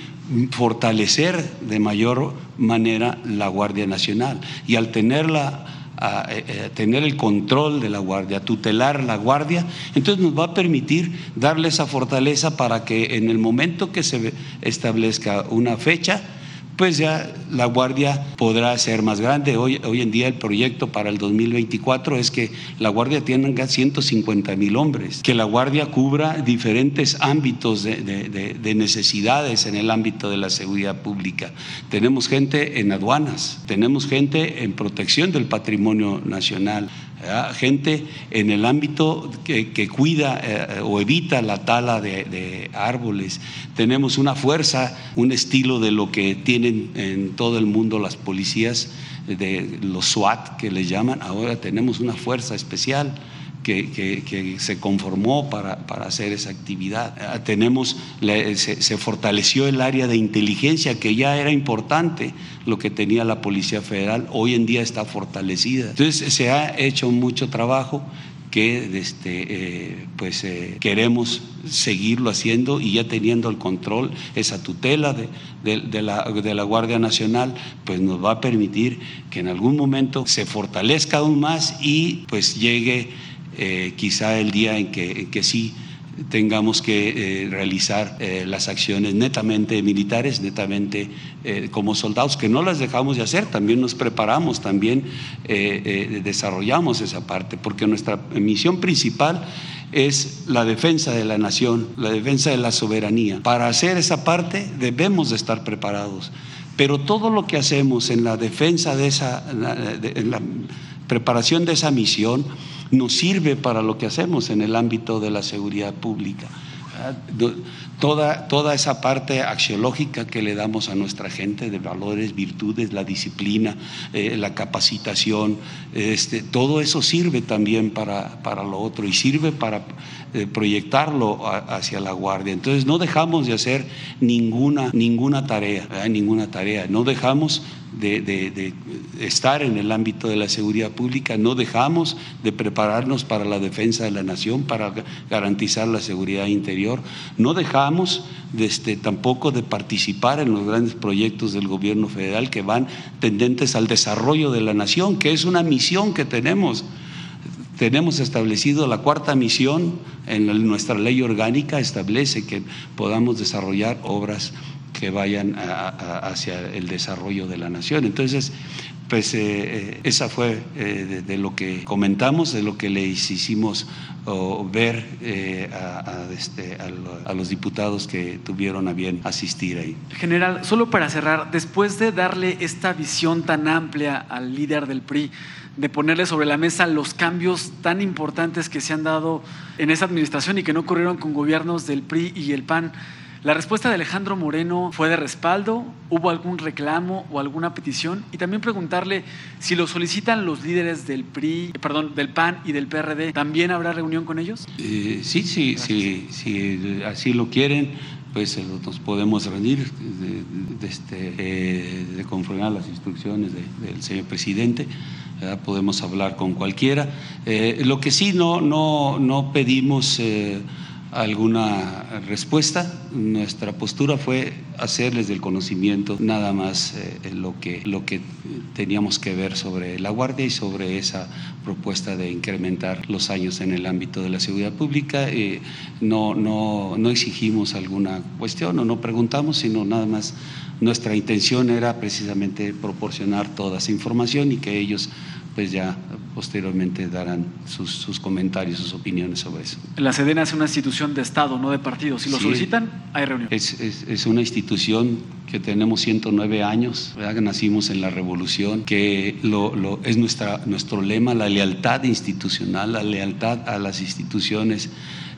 fortalecer de mayor manera la Guardia Nacional. Y al eh, eh, tener el control de la guardia, tutelar la guardia, entonces nos va a permitir darle esa fortaleza para que en el momento que se establezca una fecha, pues ya la Guardia podrá ser más grande. Hoy, hoy en día el proyecto para el 2024 es que la Guardia tenga 150 mil hombres, que la Guardia cubra diferentes ámbitos de, de, necesidades en el ámbito de la seguridad pública. Tenemos gente en aduanas, tenemos gente en protección del patrimonio nacional, gente en el ámbito que, cuida eh, o evita la tala de, árboles. Tenemos una fuerza, un estilo de lo que tienen en todo el mundo las policías, de los SWAT que les llaman. Ahora tenemos una fuerza especial que, se conformó para, hacer esa actividad. Ah, tenemos, se, fortaleció el área de inteligencia, que ya era importante lo que tenía la Policía Federal, hoy en día está fortalecida. Entonces se ha hecho mucho trabajo que este, eh, pues, eh, queremos seguirlo haciendo y ya teniendo el control, esa tutela de, la, de, la, Guardia Nacional, pues nos va a permitir que en algún momento se fortalezca aún más y pues llegue eh, quizá el día en que, que sí tengamos que eh, realizar eh, las acciones netamente militares, netamente como soldados, que no las dejamos de hacer, también nos preparamos, también desarrollamos esa parte, porque nuestra misión principal es la defensa de la nación, la defensa de la soberanía. Para hacer esa parte debemos de estar preparados, pero todo lo que hacemos en la defensa de esa, en la preparación de esa misión, nos sirve para lo que hacemos en el ámbito de la seguridad pública. Ah, toda, toda esa parte axiológica que le damos a nuestra gente de valores, virtudes, la disciplina, eh, la capacitación, este, todo eso sirve también para, para lo otro y sirve para eh, proyectarlo hacia la guardia. Entonces no dejamos de hacer ninguna, ninguna tarea, ninguna tarea, no dejamos de, estar en el ámbito de la seguridad pública, no dejamos de prepararnos para la defensa de la nación, para garantizar la seguridad interior, no dejamos de este, tampoco de participar en los grandes proyectos del gobierno federal que van tendentes al desarrollo de la nación, que es una misión que tenemos. Tenemos establecido la cuarta misión en nuestra ley orgánica, establece que podamos desarrollar obras que vayan hacia el desarrollo de la nación. Entonces, pues eh, eh, esa fue eh, de, lo que comentamos, de lo que le hicimos ver este, a, los diputados que tuvieron a bien asistir ahí. General, solo para cerrar, después de darle esta visión tan amplia al líder del PRI, de ponerle sobre la mesa los cambios tan importantes que se han dado en esa administración y que no ocurrieron con gobiernos del PRI y el PAN, la respuesta de Alejandro Moreno fue de respaldo, hubo algún reclamo o alguna petición y también preguntarle si lo solicitan los líderes del PRI, perdón, del PAN y del PRD, ¿también habrá reunión con ellos? Eh, sí, sí, sí, si así lo quieren, pues eh, nos podemos reunir de, este, eh, de conformar las instrucciones del señor presidente. podemos hablar con cualquiera. lo que sí no, no, no pedimos alguna respuesta. Nuestra postura fue hacerles del conocimiento nada más eh, lo, que, lo que teníamos que ver sobre la Guardia y sobre esa propuesta de incrementar los años en el ámbito de la seguridad pública. Eh, no, no, no exigimos alguna cuestión o no preguntamos, sino nada más nuestra intención era precisamente proporcionar toda esa información y que ellos pues ya posteriormente darán sus, comentarios, sus opiniones sobre eso. La Sedena es una institución de Estado, no de partido. Si lo solicitan, hay reunión. Es, es, una institución que tenemos 109 años, ¿verdad? nacimos en la revolución, que lo, lo, es nuestra, nuestro lema, la lealtad institucional, la lealtad a las instituciones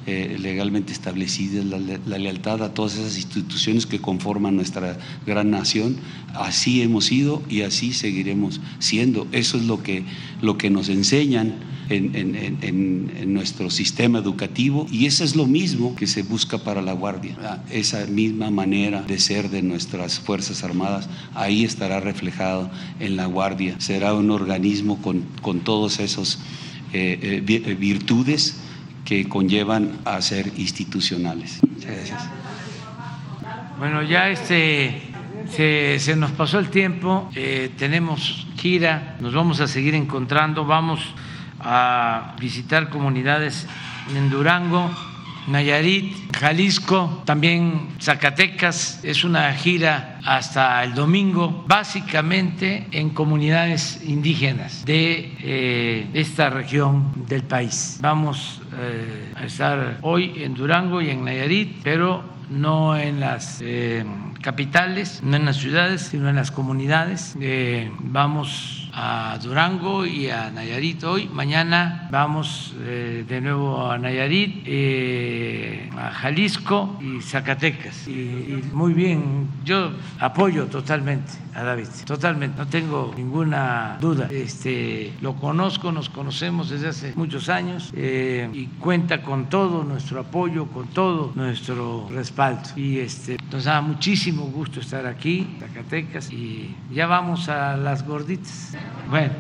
eh, legalmente establecidas, la, la, lealtad a todas esas instituciones que conforman nuestra gran nación. Así hemos sido y así seguiremos siendo. Eso es lo que, lo que nos enseñan en, en, en, en, nuestro sistema educativo y eso es lo mismo que se busca para la Guardia, ¿verdad? esa misma manera de ser de nuestras Fuerzas Armadas, ahí estará reflejado en la Guardia, será un organismo con, con todos esos eh, eh, virtudes que conllevan a ser institucionales. Muchas gracias. Bueno, ya este se, nos pasó el tiempo, eh, tenemos gira, nos vamos a seguir encontrando, vamos a visitar comunidades en Durango, Nayarit, Jalisco, también Zacatecas. Es una gira hasta el domingo, básicamente en comunidades indígenas de eh, esta región del país. Vamos eh, a estar hoy en Durango y en Nayarit, pero no en las eh, capitales, no en las ciudades, sino en las comunidades. Vamos a Durango y a Nayarit hoy. Mañana vamos eh, de nuevo a Nayarit, eh, a Jalisco y Zacatecas. Y, y, muy bien, yo apoyo totalmente a David, totalmente, no tengo ninguna duda. Este, lo conozco, nos conocemos desde hace muchos años eh, y cuenta con todo nuestro apoyo, con todo nuestro respaldo. Y este, nos da muchísimo gusto estar aquí, Zacatecas, y ya vamos a las gorditas. Bueno.